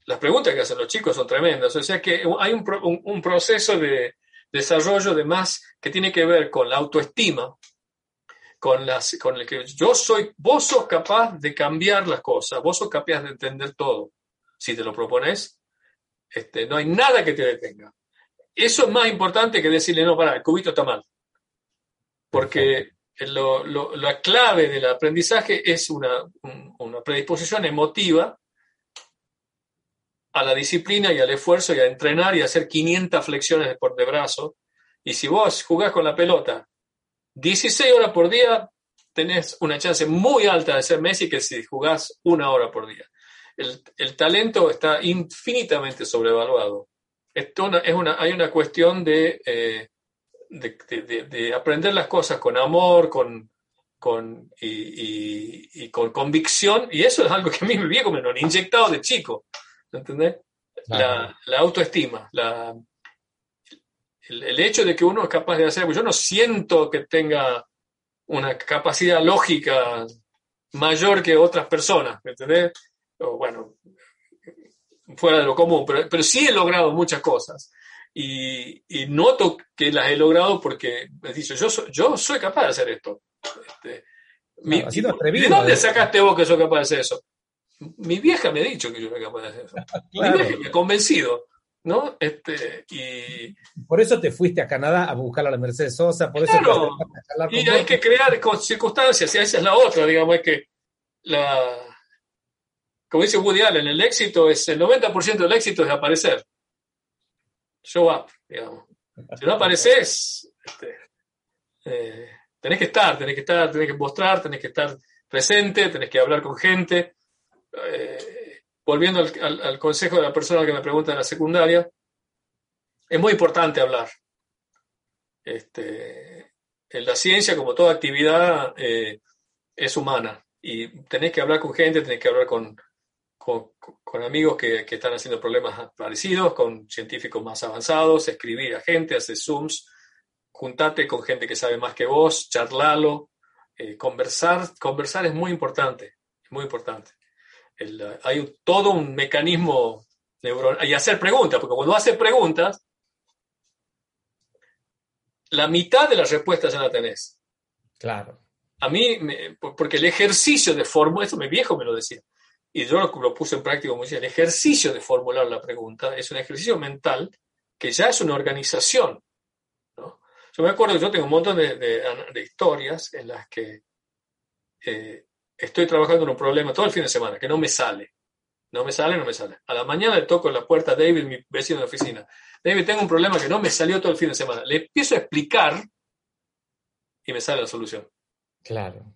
Las preguntas que hacen los chicos son tremendas. O sea que hay un, un proceso de desarrollo de más que tiene que ver con la autoestima, con, las, con el que yo soy, vos sos capaz de cambiar las cosas, vos sos capaz de entender todo. Si te lo propones, este, no hay nada que te detenga. Eso es más importante que decirle, no, para, el cubito está mal. Porque lo, la clave del aprendizaje es una, una predisposición emotiva a la disciplina y al esfuerzo y a entrenar y a hacer 500 flexiones de, de brazo. Y si vos jugás con la pelota 16 horas por día, tenés una chance muy alta de ser Messi que si jugás una hora por día. El, talento está infinitamente sobrevaluado. Esto es una, hay una cuestión de, eh, de, aprender las cosas con amor, con, con, y, con convicción, y eso es algo que a mí me viene como lo han inyectado de chico. ¿Entendés? La, la, autoestima, la, el, hecho de que uno es capaz de hacer, pues yo no siento que tenga una capacidad lógica mayor que otras personas, ¿me entendés? O, bueno, fuera de lo común, pero, pero sí he logrado muchas cosas. Y, noto que las he logrado porque me dicho, yo, soy, yo soy capaz de hacer esto. Este, ¿De dónde sacaste vos que soy capaz de hacer eso? Mi vieja me ha dicho que yo soy capaz de hacer eso. [LAUGHS] Mi vieja me ha convencido. ¿No? Este, y... Por eso te fuiste a Canadá a buscar a la Mercedes Sosa, por eso y hay que crear circunstancias, y esa es la otra, digamos, es que la, como dice Woody Allen, el éxito es, el 90% del éxito es aparecer. Show up, digamos. Si no apareces, este, eh, Tenés que estar, tenés que estar, tenés que mostrar, tenés que estar presente, tenés que hablar con gente. Eh, volviendo al, consejo de la persona que me pregunta en la secundaria, es muy importante hablar. Este, en la ciencia, como toda actividad, eh, es humana y tenés que hablar con gente, tenés que hablar con, con, amigos que, que, están haciendo problemas parecidos, con científicos más avanzados, escribir a gente, hacer Zooms, juntate con gente que sabe más que vos, charlalo, eh, conversar. Conversar es muy importante, muy importante. Hay todo un mecanismo neuronal, y hacer preguntas, porque cuando haces preguntas, la mitad de las respuestas ya la tenés. Claro. A mí, porque el ejercicio de formular, eso mi viejo me lo decía, y yo lo, puse en práctica como decía, el ejercicio de formular la pregunta es un ejercicio mental que ya es una organización. Yo me acuerdo, yo tengo un montón de, historias en las que eh, estoy trabajando en un problema todo el fin de semana, que no me sale. No me sale, no me sale. A la mañana le toco en la puerta a David, mi vecino de oficina. David, tengo un problema que no me salió todo el fin de semana. Le empiezo a explicar y me sale la solución. Claro.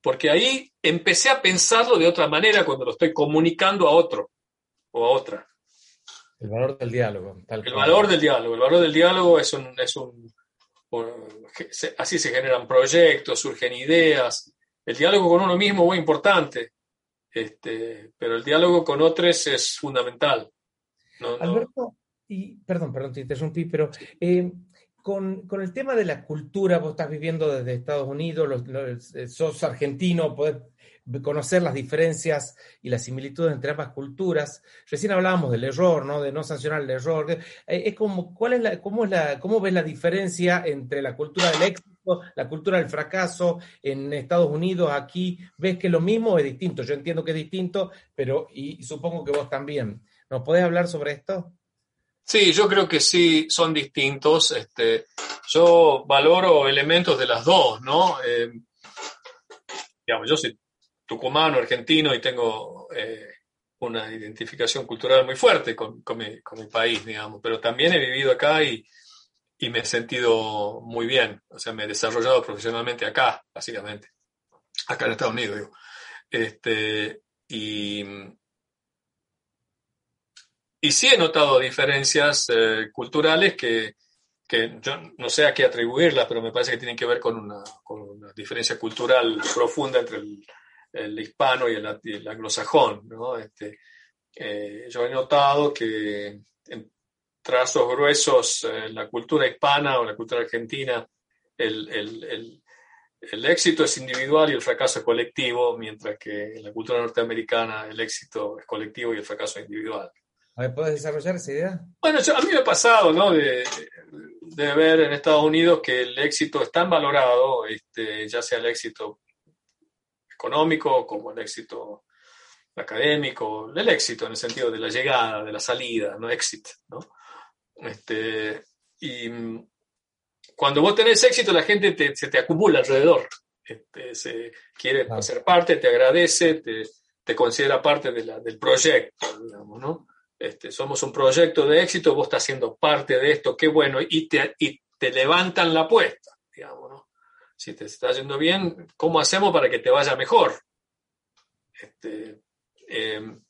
Porque ahí empecé a pensarlo de otra manera cuando lo estoy comunicando a otro o a otra. El valor del diálogo. el valor del diálogo. El valor del diálogo es un, es un, así se generan proyectos, surgen ideas. El diálogo con uno mismo es muy importante, este, pero el diálogo con otros es fundamental. Alberto, y perdón, perdón, te interrumpí, pero eh, con, el tema de la cultura, vos estás viviendo desde Estados Unidos, eh, sos argentino, podés conocer las diferencias y las similitudes entre ambas culturas. Recién hablábamos del error, ¿no? De no sancionar el error. Eh, es como, ¿cuál es la, cómo es la, cómo ves la diferencia entre la cultura del éxito, la cultura del fracaso en Estados Unidos, aquí? ¿Ves que lo mismo es distinto? Yo entiendo que es distinto, pero y supongo que vos también. ¿Nos podés hablar sobre esto? Sí, yo creo que sí son distintos. Este, yo valoro elementos de las dos, ¿no? Eh, digamos, yo soy tucumano, argentino y tengo eh, una identificación cultural muy fuerte con, mi, país, digamos, pero también he vivido acá y, me he sentido muy bien. O sea, me he desarrollado profesionalmente acá, básicamente. Acá en Estados Unidos, digo. Este, y y sí he notado diferencias eh, culturales que, yo no sé a qué atribuirlas, pero me parece que tienen que ver con una, diferencia cultural profunda entre el, hispano y el, anglosajón. Este, eh, yo he notado que trazos gruesos en la cultura hispana o la cultura argentina el, el éxito es individual y el fracaso es colectivo, mientras que en la cultura norteamericana el éxito es colectivo y el fracaso es individual. ¿puedes desarrollar esa idea? Bueno, a mí me ha pasado, ¿no? De, ver en Estados Unidos que el éxito es tan valorado, este, ya sea el éxito económico como el éxito académico, el éxito en el sentido de la llegada, de la salida, no éxito, ¿no? Este, y cuando vos tenés éxito, la gente se te acumula alrededor. Este, se quiere ser parte, te agradece, te, te considera parte del proyecto, digamos, ¿no? Este, somos un proyecto de éxito, vos estás siendo parte de esto, qué bueno, y te, y te levantan la apuesta, digamos, ¿no? Si te está yendo bien, ¿cómo hacemos para que te vaya mejor? Este, em,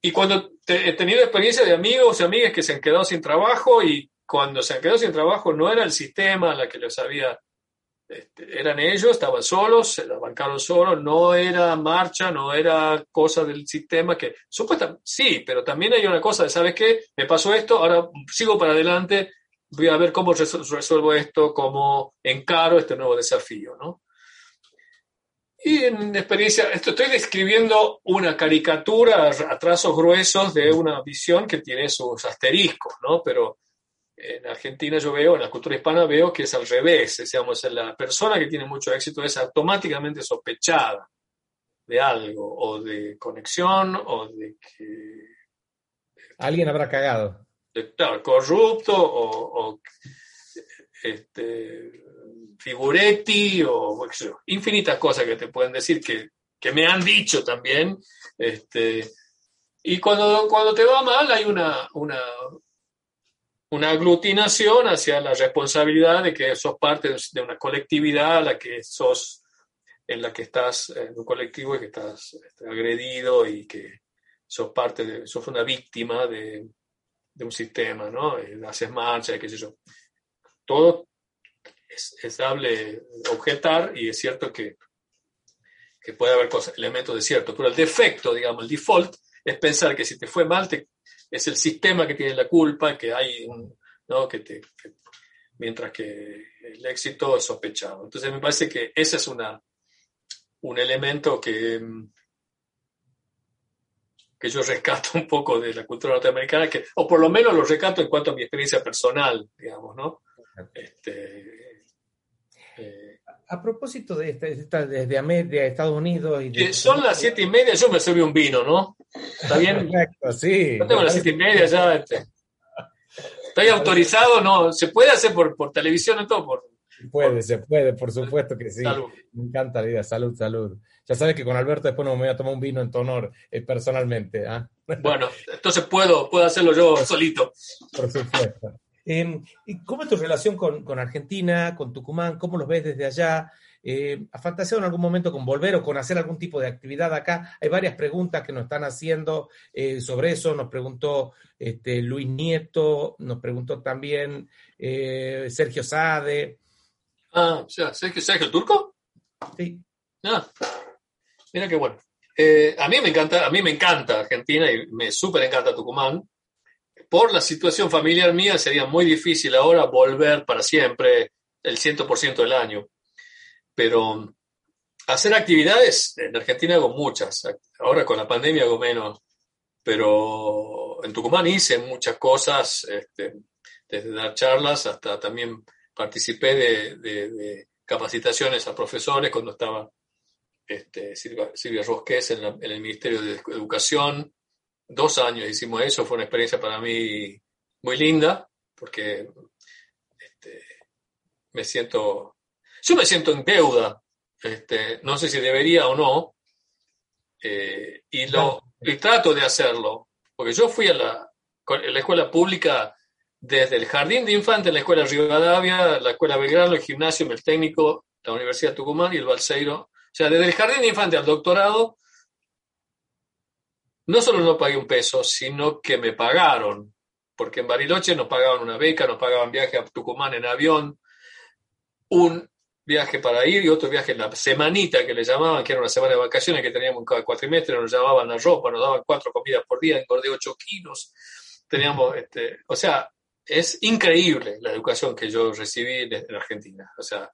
y cuando he tenido experiencia de amigos y amigas que se han quedado sin trabajo y cuando se han quedado sin trabajo no era el sistema la que les había este, eran ellos, estaban solos, se la bancaron solos, no era marcha, no era cosa del sistema que, supuestamente, sí, pero también hay una cosa de, ¿sabes qué? Me pasó esto, ahora sigo para adelante, voy a ver cómo resuelvo esto, cómo encaro este nuevo desafío, ¿no? Y en experiencia, esto, estoy describiendo una caricatura a trazos gruesos de una visión que tiene sus asteriscos, ¿no? Pero en Argentina yo veo, en la cultura hispana veo que es al revés, digamos, la persona que tiene mucho éxito es automáticamente sospechada de algo, o de conexión, o de que... Alguien habrá cagado. claro, corrupto, o, este, figuretti, o infinitas cosas que te pueden decir que, que me han dicho también. Este, y cuando, cuando te va mal hay una, una, una aglutinación hacia la responsabilidad de que sos parte de una colectividad a la que sos, en la que estás en un colectivo y que estás este, agredido y que sos parte de, sos una víctima de, de un sistema, ¿no? Eh, haces marcha, qué sé yo. Es, es dable objetar y es cierto que, que puede haber cosas, elementos de cierto, pero el defecto, digamos, el default, es pensar que si te fue mal, te, es el sistema que tiene la culpa, que hay un, ¿no? que te, mientras que el éxito es sospechado. Entonces me parece que ese es una, un elemento que, que yo rescato un poco de la cultura norteamericana, que, o por lo menos lo rescato en cuanto a mi experiencia personal, digamos, ¿no? Este, eh, a propósito de esta, desde América, Estados Unidos. Y son las siete y media, yo me serví un vino, ¿no? ¿Está bien? Perfecto, sí. Yo tengo las siete y media ya. Este. Estoy autorizado, ¿no? ¿Se puede hacer por, por televisión todo? Por, puede, se puede, por supuesto que sí. Salud. Me encanta la idea, salud, salud. Ya sabes que con Alberto después no me voy a tomar un vino en tu honor eh, personalmente. ¿ah? Bueno, entonces puedo, puedo hacerlo yo solito. Por supuesto. Em, ¿Cómo es tu relación con, con, Argentina, con Tucumán? ¿Cómo los ves desde allá? Eh, ¿Has fantaseado en algún momento con volver o con hacer algún tipo de actividad acá? Hay varias preguntas que nos están haciendo eh, sobre eso. Nos preguntó este, Luis Nieto, nos preguntó también eh, Sergio Sade. Ah, o sea, ¿Sergio, Sergio Turco? Sí. Ah, mira qué bueno. Eh, a mí me encanta, a mí me encanta Argentina y me súper encanta Tucumán por la situación familiar mía sería muy difícil ahora volver para siempre el 100% del año. Pero hacer actividades, en Argentina hago muchas, ahora con la pandemia hago menos, pero en Tucumán hice muchas cosas, este, desde dar charlas hasta también participé de, capacitaciones a profesores cuando estaba este, Silvia, Silvia Rosqués en, en el Ministerio de Educación dos años hicimos eso, fue una experiencia para mí muy linda, porque este, me siento, yo me siento en deuda, este, no sé si debería o no, eh, y, lo, trato de hacerlo, porque yo fui a la, la escuela pública desde el jardín de infantes, la escuela Rivadavia, la escuela Belgrano, el gimnasio, el técnico, la Universidad de Tucumán y el Balseiro. O sea, desde el jardín de infantes al doctorado, no solo no pagué un peso, sino que me pagaron, porque en Bariloche nos pagaban una beca, nos pagaban viaje a Tucumán en avión, un viaje para ir y otro viaje en la semanita que le llamaban, que era una semana de vacaciones que teníamos cada cuatrimestre, nos llamaban la ropa, nos daban cuatro comidas por día, engordé ocho kilos, teníamos, este, o sea, es increíble la educación que yo recibí en Argentina, o sea,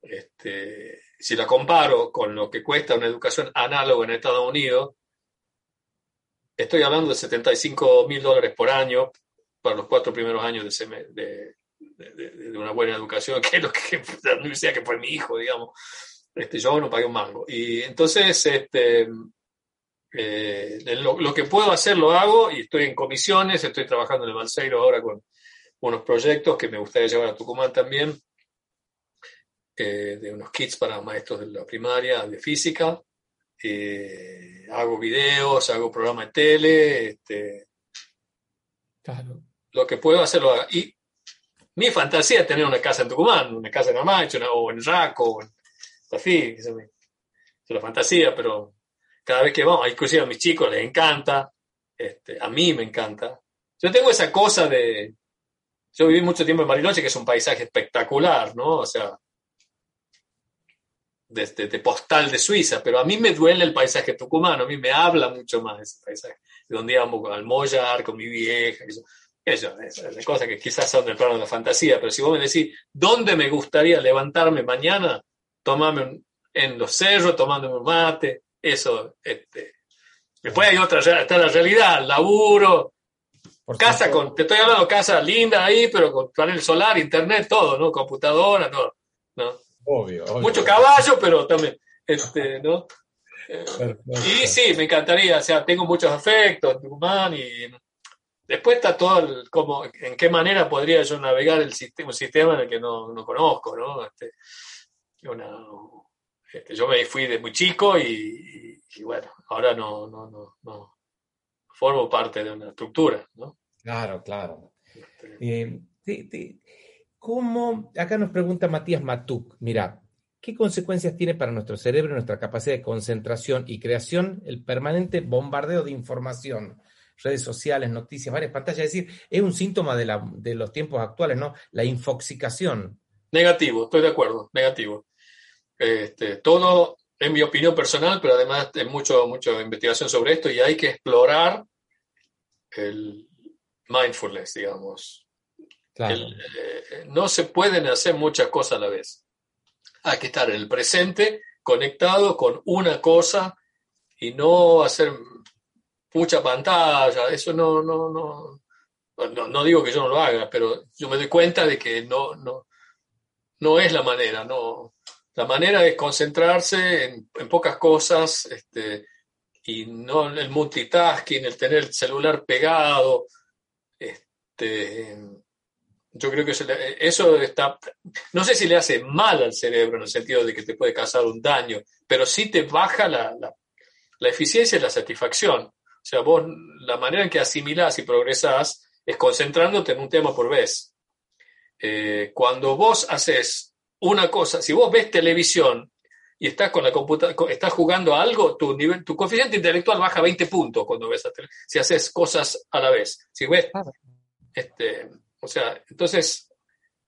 este, si la comparo con lo que cuesta una educación análoga en Estados Unidos, Estoy hablando de 75 mil dólares por año para los cuatro primeros años de, una buena educación, [LAUGHS] que es lo que la universidad que fue mi hijo, digamos. Este, yo no pagué un mango. Y entonces, este, eh, lo, que puedo hacer lo hago y estoy en comisiones, estoy trabajando en el Balseiro ahora con unos proyectos que me gustaría llevar a Tucumán también, eh, de unos kits para maestros de la primaria de física. Eh, hago videos, hago programas de tele, este, claro. lo que puedo hacer lo hago. Y mi fantasía es tener una casa en Tucumán, una casa en Amacho, o en Raco, o en Tafí, es la fantasía, pero cada vez que vamos, inclusive a mis chicos les encanta, este, a mí me encanta. Yo tengo esa cosa de, yo viví mucho tiempo en Bariloche, que es un paisaje espectacular, ¿no? O sea, de, postal de Suiza, pero a mí me duele el paisaje tucumano, a mí me habla mucho más ese paisaje, de donde íbamos con Almoyar, con mi vieja, eso, eso es cosas que quizás son del plano de la fantasía, pero si vos me decís, ¿dónde me gustaría levantarme mañana? Tomarme en los cerros, tomándome un mate, eso, este. Después hay otra, está la realidad, laburo, casa con, te estoy hablando casa linda ahí, pero con panel solar, internet, todo, ¿no? Computadora, todo, ¿no? Obvio, Mucho caballo, pero también, este, ¿no? y sí, me encantaría, o sea, tengo muchos afectos en Tucumán y después está todo el, como, en qué manera podría yo navegar el sistema, un sistema en el que no, no conozco, ¿no? Este, este, yo me fui de muy chico y, bueno, ahora no, no, no, no, formo parte de una estructura, ¿no? Claro, claro. Eh, ¿Cómo? Acá nos pregunta Matías Matuk, mira, ¿qué consecuencias tiene para nuestro cerebro, nuestra capacidad de concentración y creación el permanente bombardeo de información? redes sociales, noticias, varias pantallas. Es decir, es un síntoma de, los tiempos actuales, ¿no? La infoxicación. Negativo, estoy de acuerdo, negativo. Este, todo, en mi opinión personal, pero además hay mucho, mucha investigación sobre esto y hay que explorar el mindfulness, digamos. Eh, no se pueden hacer muchas cosas a la vez. Hay que estar en el presente, conectado con una cosa y no hacer mucha pantalla. Eso no, no, no, no, no digo que yo no lo haga, pero yo me doy cuenta de que no, no, no es la manera. No. La manera es concentrarse en, en pocas cosas este, y no el multitasking, el tener el celular pegado. Este, yo creo que eso está, no sé si le hace mal al cerebro en el sentido de que te puede causar un daño, pero sí te baja la, la, eficiencia y la satisfacción. O sea, vos, la manera en que asimilás y progresás es concentrándote en un tema por vez. Eh, cuando vos haces una cosa, si vos ves televisión y estás con la computadora, estás jugando a algo, tu nivel, tu coeficiente intelectual baja 20 puntos cuando ves a si haces cosas a la vez. Si ves, este, o sea, entonces,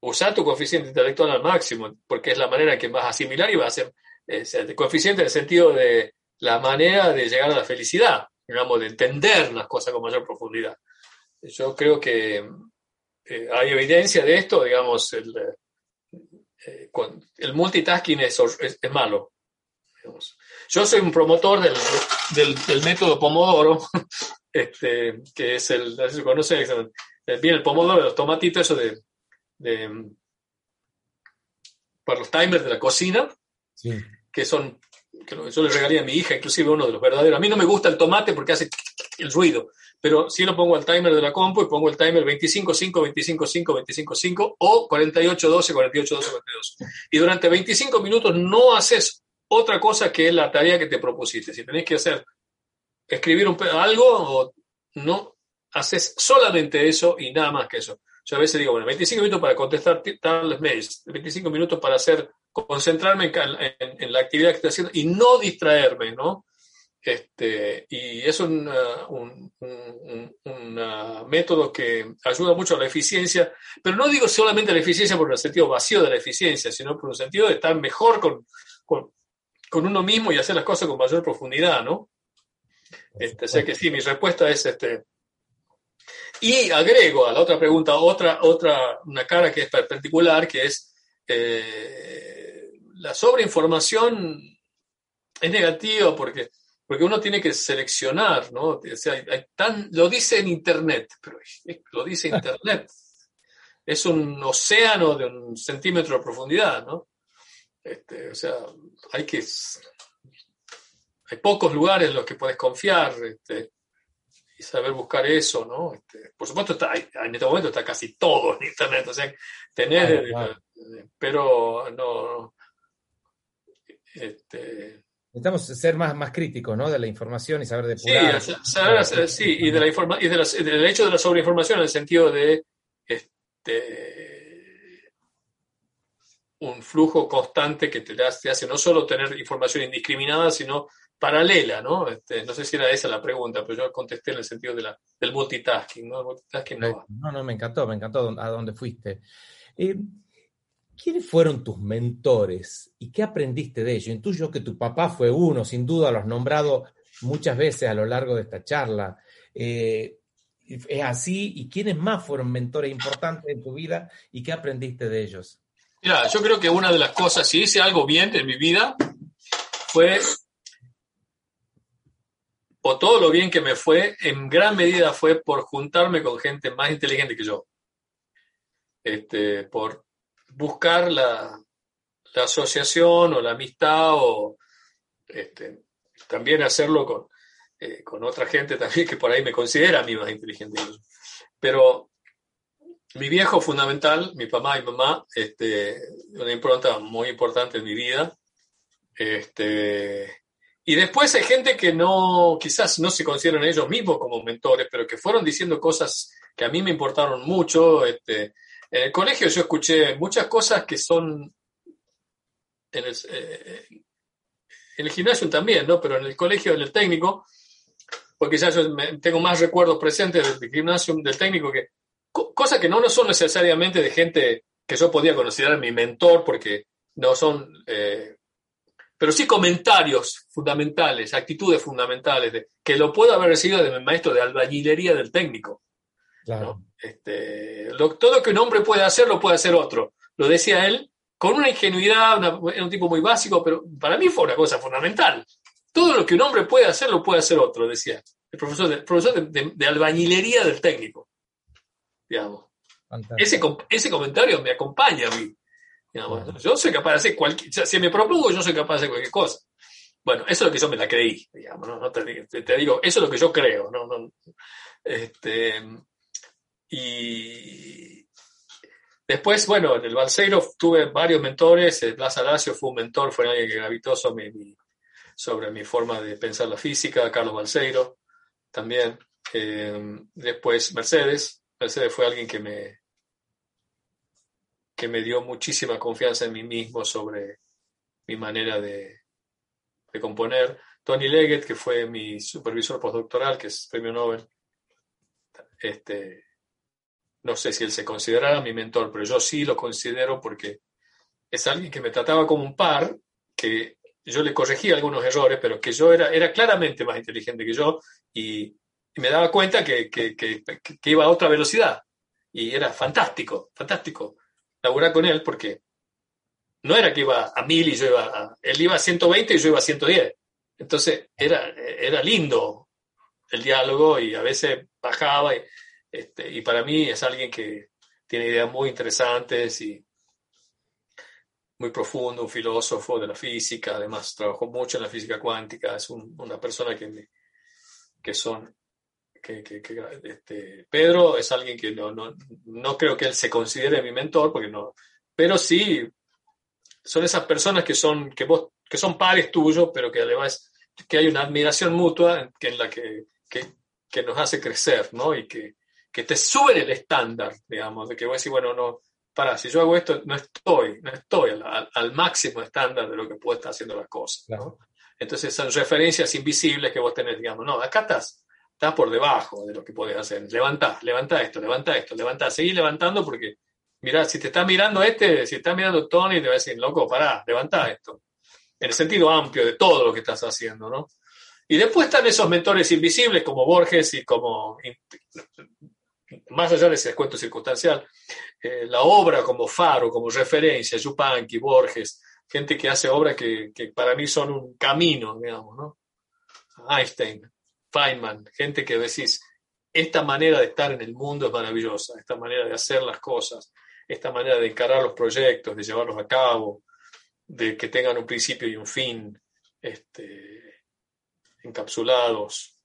usa tu coeficiente intelectual al máximo, porque es la manera en que vas a asimilar y vas a hacer eh, coeficiente en el sentido de la manera de llegar a la felicidad, digamos, de entender las cosas con mayor profundidad. Yo creo que eh, hay evidencia de esto, digamos, el, eh, el multitasking es, es, malo. Yo soy un promotor del, del, método Pomodoro, [LAUGHS] este, que es el, si conoce, eh, viene el pomodoro, los tomatitos, eso de, para los timers de la cocina, que son, que yo le regalé a mi hija, inclusive uno de los verdaderos. A mí no me gusta el tomate porque hace el ruido, pero sí lo pongo al timer de la compu y pongo el timer 25, 5, 25, 5, 25, 5 o 48, 12, 48, 12, 42. Y durante 25 minutos no haces otra cosa que la tarea que te propusiste. Si tenés que hacer, escribir un, algo o no, haces solamente eso y nada más que eso. Yo a veces digo, bueno, 25 minutos para contestar tales mails, 25 minutos para hacer, concentrarme en, la actividad que estoy haciendo y no distraerme, ¿no? Este, y es un, un, método que ayuda mucho a la eficiencia, pero no digo solamente la eficiencia por el sentido vacío de la eficiencia, sino por el sentido de estar mejor con, con, con uno mismo y hacer las cosas con mayor profundidad, ¿no? Este, o sea que sí, mi respuesta es este, y agrego a la otra pregunta otra, otra, una cara que es particular, que es eh, la sobreinformación es negativa porque, porque uno tiene que seleccionar, ¿no? O sea, tan, lo dice en Internet, pero lo dice [LAUGHS] Internet. Es un océano de un centímetro de profundidad, ¿no? Este, o sea, hay que... Hay pocos lugares en los que puedes confiar. Este, saber buscar eso, ¿no? Este, por supuesto, está, en este momento está casi todo en Internet, o sea, tener, eh, pero no. Este, Necesitamos ser más, más críticos, ¿no? De la información y saber de Sí, saber, sí, y, de la informa y de del hecho de la sobreinformación en el sentido de este, un flujo constante que te, te hace no solo tener información indiscriminada, sino paralela, ¿no? Este, no sé si era esa la pregunta, pero yo contesté en el sentido de la, del multitasking, ¿no? multitasking no, no, no, me encantó, me encantó a dónde fuiste. Eh, ¿Quiénes fueron tus mentores y qué aprendiste de ellos? Intuyo que tu papá fue uno, sin duda lo has nombrado muchas veces a lo largo de esta charla. Eh, ¿Es así? ¿Y quiénes más fueron mentores importantes en tu vida y qué aprendiste de ellos? Mira, yo creo que una de las cosas, si hice algo bien en mi vida, fue o todo lo bien que me fue, en gran medida fue por juntarme con gente más inteligente que yo. Este, por buscar la, asociación o la amistad o este, también hacerlo con, eh, con otra gente también que por ahí me considera a mí más inteligente. Pero mi viejo fundamental, mi papá y mamá, este, una impronta muy importante en mi vida, este, y después hay gente que no, quizás no se consideran ellos mismos como mentores, pero que fueron diciendo cosas que a mí me importaron mucho. Este, en el colegio yo escuché muchas cosas que son en el, eh, gimnasio también, ¿no? Pero en el colegio, en el técnico, porque ya yo tengo más recuerdos presentes del gimnasio, del técnico, que cosas que no, no son necesariamente de gente que yo podía considerar mi mentor, porque no son, eh, pero sí comentarios fundamentales, actitudes fundamentales, de, que lo puedo haber recibido de mi maestro de albañilería del técnico. Claro. Este, todo lo que un hombre puede hacer, lo puede hacer otro. Lo decía él con una ingenuidad, era un tipo muy básico, pero para mí fue una cosa fundamental. Todo lo que un hombre puede hacer, lo puede hacer otro, decía el profesor de, profesor de, albañilería del técnico. Digamos. Ese, ese comentario me acompaña a mí. Yo soy capaz de hacer cualquier, si me propongo, yo soy capaz de hacer cualquier cosa. Bueno, eso es lo que yo me la creí, digamos, ¿no? te, digo, eso es lo que yo creo, ¿no? este, y después, bueno, en el Balseiro tuve varios mentores, Blas Alacio fue un mentor, fue alguien que gravitó sobre mi, sobre mi forma de pensar la física, Carlos Balseiro también. Eh, después Mercedes, Mercedes fue alguien que me, que me dio muchísima confianza en mí mismo sobre mi manera de, de componer. Tony Leggett, que fue mi supervisor postdoctoral, que es premio Nobel, este, no sé si él se considerara mi mentor, pero yo sí lo considero porque es alguien que me trataba como un par, que yo le corregía algunos errores, pero que yo era, era claramente más inteligente que yo y, me daba cuenta que, que, que, iba a otra velocidad. Y era fantástico, fantástico laburar con él porque no era que iba a mil y yo iba a... Él iba a 120 y yo iba a 110. Entonces era, era lindo el diálogo y a veces bajaba y, este, y para mí es alguien que tiene ideas muy interesantes y muy profundo, un filósofo de la física, además trabajó mucho en la física cuántica, es una persona que, que son que, este, Pedro es alguien que no, no, no, creo que él se considere mi mentor, porque no, pero sí son esas personas que son, que vos, que son pares tuyos, pero que además que hay una admiración mutua que en la que, que, que nos hace crecer, ¿no? Y que, que te suben el estándar, digamos, de que voy a decir, bueno, no, para, si yo hago esto, no estoy, no estoy al, máximo estándar de lo que puedo estar haciendo las cosas. Entonces son referencias invisibles que vos tenés, digamos, no, acá estás, estás por debajo de lo que podés hacer. Levantá, levanta esto, levanta esto, levantá, seguí levantando porque, mira, si te está mirando este, si está mirando Tony, te va a decir, loco, pará, levantá esto. En el sentido amplio de todo lo que estás haciendo, ¿no? Y después están esos mentores invisibles como Borges y como más allá de ese descuento circunstancial, eh, la obra como faro, como referencia, Yupanqui, Borges, gente que hace obras que, para mí son un camino, digamos, ¿no? Einstein, Feynman, gente que decís, esta manera de estar en el mundo es maravillosa, esta manera de hacer las cosas, esta manera de encarar los proyectos, de llevarlos a cabo, de que tengan un principio y un fin este, encapsulados.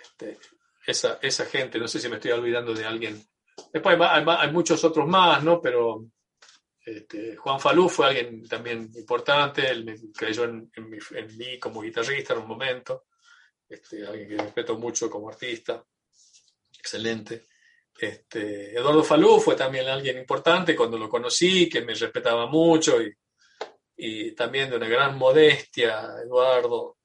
Este, esa, esa gente, no sé si me estoy olvidando de alguien. Después hay, muchos otros más, ¿no? Pero este, Juan Falú fue alguien también importante, él me creyó en, mí como guitarrista en un momento, este, alguien que respeto mucho como artista, excelente. Este, Eduardo Falú fue también alguien importante cuando lo conocí, que me respetaba mucho y, también de una gran modestia, Eduardo.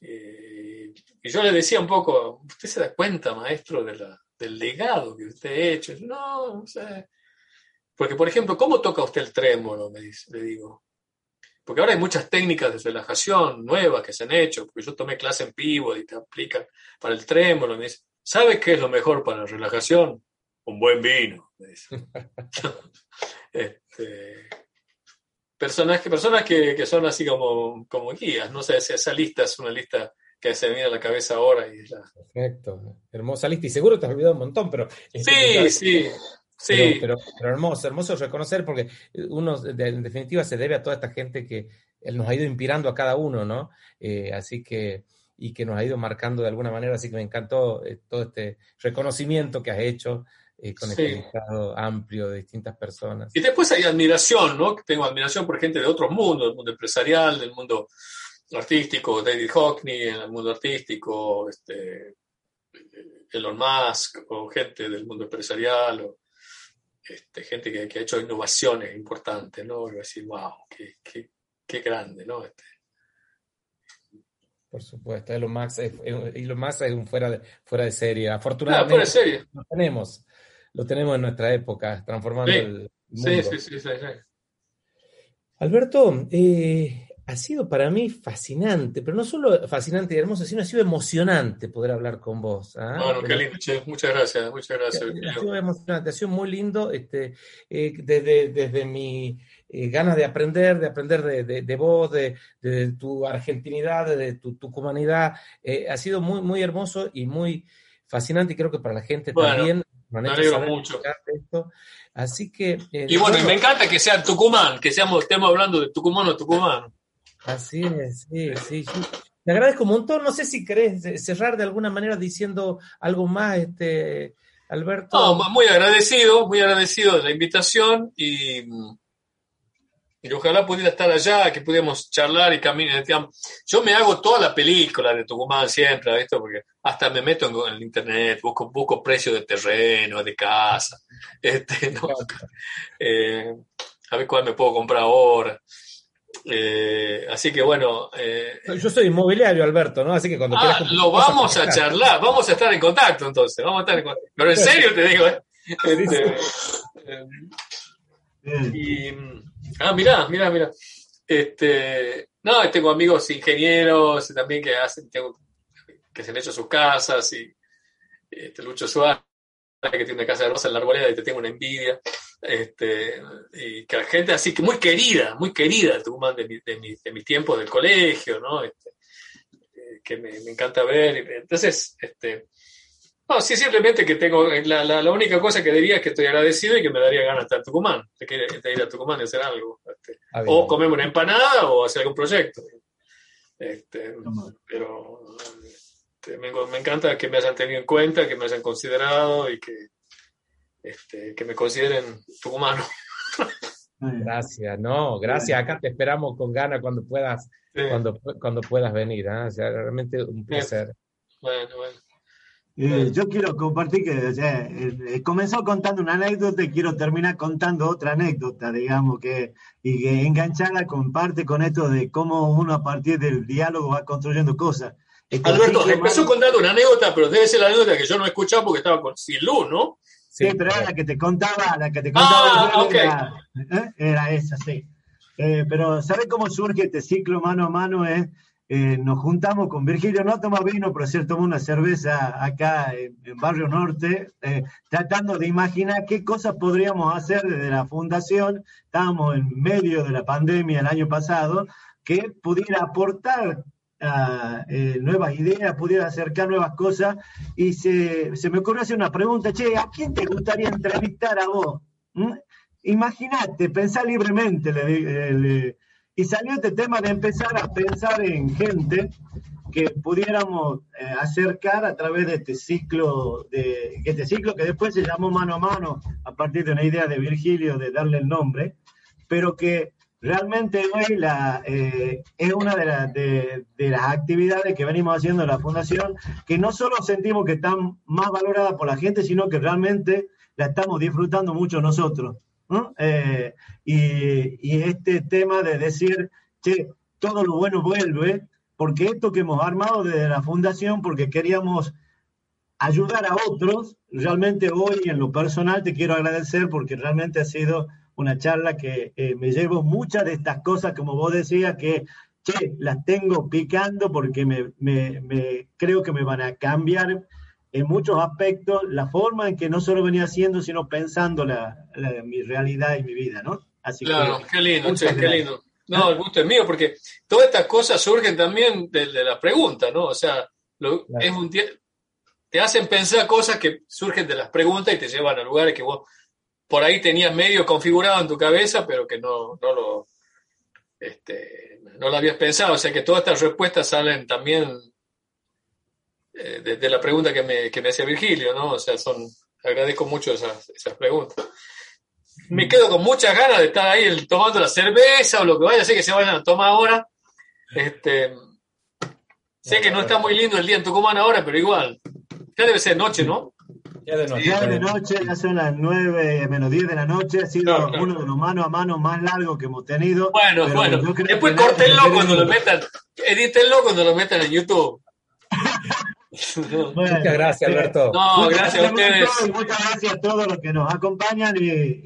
Eh, y yo le decía un poco, ¿usted se da cuenta, maestro, del legado que usted ha hecho? No, no sé. Porque, por ejemplo, ¿cómo toca usted el trémolo? Me dice, le digo. Porque ahora hay muchas técnicas de relajación nuevas que se han hecho, porque yo tomé clase en vivo y te aplican para el trémolo. Me dice, ¿sabe qué es lo mejor para la relajación? Un buen vino, me [LAUGHS] este, personas, personas que, que, son así como, como guías, no sé, esa lista es una lista que se me viene a la cabeza ahora. Y Perfecto, hermosa lista. Y seguro te has olvidado un montón, pero... Sí, sí, sí. Pero, hermoso, hermoso reconocer porque uno en definitiva se debe a toda esta gente que él nos ha ido inspirando a cada uno, ¿no? Eh, así que y que nos ha ido marcando de alguna manera, así que me encantó eh, todo este reconocimiento que has hecho eh, con este listado amplio de distintas personas. Y después hay admiración, ¿no? Tengo admiración por gente de otros mundos, del mundo empresarial, del mundo artístico, David Hockney en el mundo artístico, este, Elon Musk, o gente del mundo empresarial, o este, gente que, ha hecho innovaciones importantes, ¿no? Y decir, wow, qué, qué, qué grande, ¿no? Este, por supuesto, Elon Musk es, Elon Musk es un fuera de, fuera de serie. Afortunadamente, serie. lo tenemos, lo tenemos en nuestra época, transformando el mundo. Sí, sí, sí, sí, Alberto, eh, ha sido para mí fascinante, pero no solo fascinante y hermoso, sino ha sido emocionante poder hablar con vos. ¿ah? Bueno, qué lindo, che. muchas gracias, muchas gracias. Ha sido emocionante, ha sido muy lindo, este, eh, desde, desde mi eh, ganas de aprender, de aprender de, de, vos, de, de, tu argentinidad, de tu, tu humanidad, eh, ha sido muy, muy hermoso y muy fascinante y creo que para la gente también. Me alegro mucho. Esto. Así que. y bueno, y me encanta que sea Tucumán, que seamos, estemos hablando de Tucumán o Tucumán. Así es, sí, sí. Te agradezco un montón. No sé si querés cerrar de alguna manera diciendo algo más, este, Alberto. No, muy agradecido, muy agradecido de la invitación y, y ojalá pudiera estar allá, que pudiéramos charlar y caminar. Yo me hago toda la película de Tucumán siempre, ¿visto? porque hasta me meto en, el internet, busco, busco precios de terreno, de casa, [LAUGHS] este, ¿no? Eh, a ver cuál me puedo comprar ahora. Eh, así que bueno. Eh, Yo soy inmobiliario, Alberto, ¿no? Así que cuando ah, Lo vamos a charlar, vamos a estar en contacto entonces. Vamos a estar en contacto. Pero en serio te digo, ¿eh? Este, y, ah, mirá, mirá, mirá. Este, no, tengo amigos ingenieros también que hacen, que se han hecho sus casas y este, Lucho Suárez que tiene una casa de rosa en la arboleda y te tengo una envidia. Este, y que la gente así que muy querida, muy querida Tucumán de mi, de mi, de mi tiempo del colegio, ¿no? Este, eh, que me, me, encanta ver. Entonces, este, no, sí, simplemente que tengo, la, la, la, única cosa que diría es que estoy agradecido y que me daría ganas de estar en Tucumán, de, de ir a Tucumán y hacer algo. Este, ah, o comerme una empanada o hacer algún proyecto. Este, pero este, me, me, encanta que me hayan tenido en cuenta, que me hayan considerado y que, este, que me consideren tucumano. Gracias, no, gracias. Acá te esperamos con ganas cuando puedas, cuando, cuando puedas venir. ¿eh? O sea, realmente un placer. Bueno, bueno. Eh, yo quiero compartir que o sea, eh, comenzó contando una anécdota y quiero terminar contando otra anécdota, digamos, que, y que engancharla comparte con esto de cómo uno a partir del diálogo va construyendo cosas. Alberto, empezó contando una anécdota, pero debe ser la anécdota que yo no he escuchado porque estaba con, sin luz, ¿no? Sí, pero era la que te contaba, la que te contaba. Ah, era, ¿eh? era, esa, sí. Eh, pero ¿sabes cómo surge este ciclo mano a mano? Eh? nos juntamos con Virgilio, no toma vino, pero sí toma una cerveza acá en, Barrio Norte, tratando de imaginar qué cosas podríamos hacer desde la fundación. Estábamos en medio de la pandemia el año pasado, que pudiera aportar eh, nuevas ideas, pudiera acercar nuevas cosas. Y se, se, me ocurrió hacer una pregunta, che, ¿a quién te gustaría entrevistar a vos? ¿Mm? Imagínate, pensá libremente. Le, y salió este tema de empezar a pensar en gente que pudiéramos eh, acercar a través de este ciclo, de este ciclo que después se llamó mano a mano a partir de una idea de Virgilio de darle el nombre, pero que Realmente hoy la, eh, es una de, de, las actividades que venimos haciendo en la Fundación, que no solo sentimos que están más valoradas por la gente, sino que realmente la estamos disfrutando mucho nosotros. Eh, y, y, este tema de decir, que todo lo bueno vuelve, porque esto que hemos armado desde la Fundación, porque queríamos ayudar a otros, realmente hoy en lo personal te quiero agradecer porque realmente ha sido una charla que eh, me llevo muchas de estas cosas, como vos decías, que che, las tengo picando porque me, me, me, creo que me van a cambiar en muchos aspectos la forma en que no solo venía haciendo, sino pensando la, la, mi realidad y mi vida, ¿no? Así claro, qué lindo, che, qué lindo. No, el gusto es mío, porque todas estas cosas surgen también de, de la pregunta, ¿no? O sea, lo, claro. es un te hacen pensar cosas que surgen de las preguntas y te llevan a lugares que vos por ahí tenías medio configurado en tu cabeza, pero que no, no lo, este, no lo habías pensado. O sea que todas estas respuestas salen también eh, de, de, la pregunta que me, que me hacía Virgilio, ¿no? O sea, son, agradezco mucho esas, esas preguntas. Me quedo con muchas ganas de estar ahí tomando la cerveza o lo que vaya a ser que se vayan a tomar ahora. Este, sé que no está muy lindo el día en Tucumán ahora, pero igual. Ya debe ser noche, ¿no? Ya de noche. Ya de noche, ya son las 9 menos 10 de la noche. Ha sido uno de los mano a mano más largos que hemos tenido. Bueno, bueno. Después córtenlo cuando lo metan. Edítenlo cuando lo metan en YouTube. muchas gracias, Alberto. No, gracias, a ustedes. muchas gracias a todos los que nos acompañan y,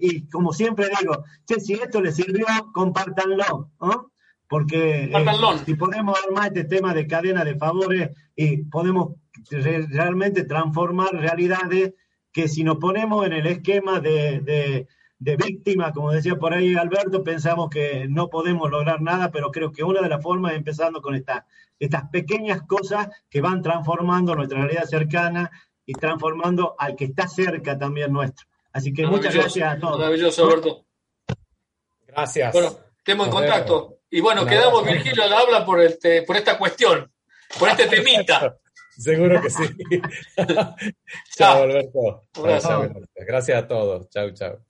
y, como siempre digo, che, si esto les sirvió, compártanlo, ¿no? Porque eh, si podemos armar este tema de cadena de favores y podemos realmente transformar realidades que si nos ponemos en el esquema de, de, de víctima, como decía por ahí Alberto, pensamos que no podemos lograr nada, pero creo que una de las formas es empezando con estas estas pequeñas cosas que van transformando nuestra realidad cercana y transformando al que está cerca también nuestro. Así que muchas gracias a todos. Maravilloso, Alberto. Gracias. Bueno, estemos en contacto. Y bueno, quedamos, Virgilio, al habla por, este, por esta cuestión, por este temita. [LAUGHS] Seguro que sí. [LAUGHS] [LAUGHS] chao, Alberto. Gracias a todos. Chao, chao.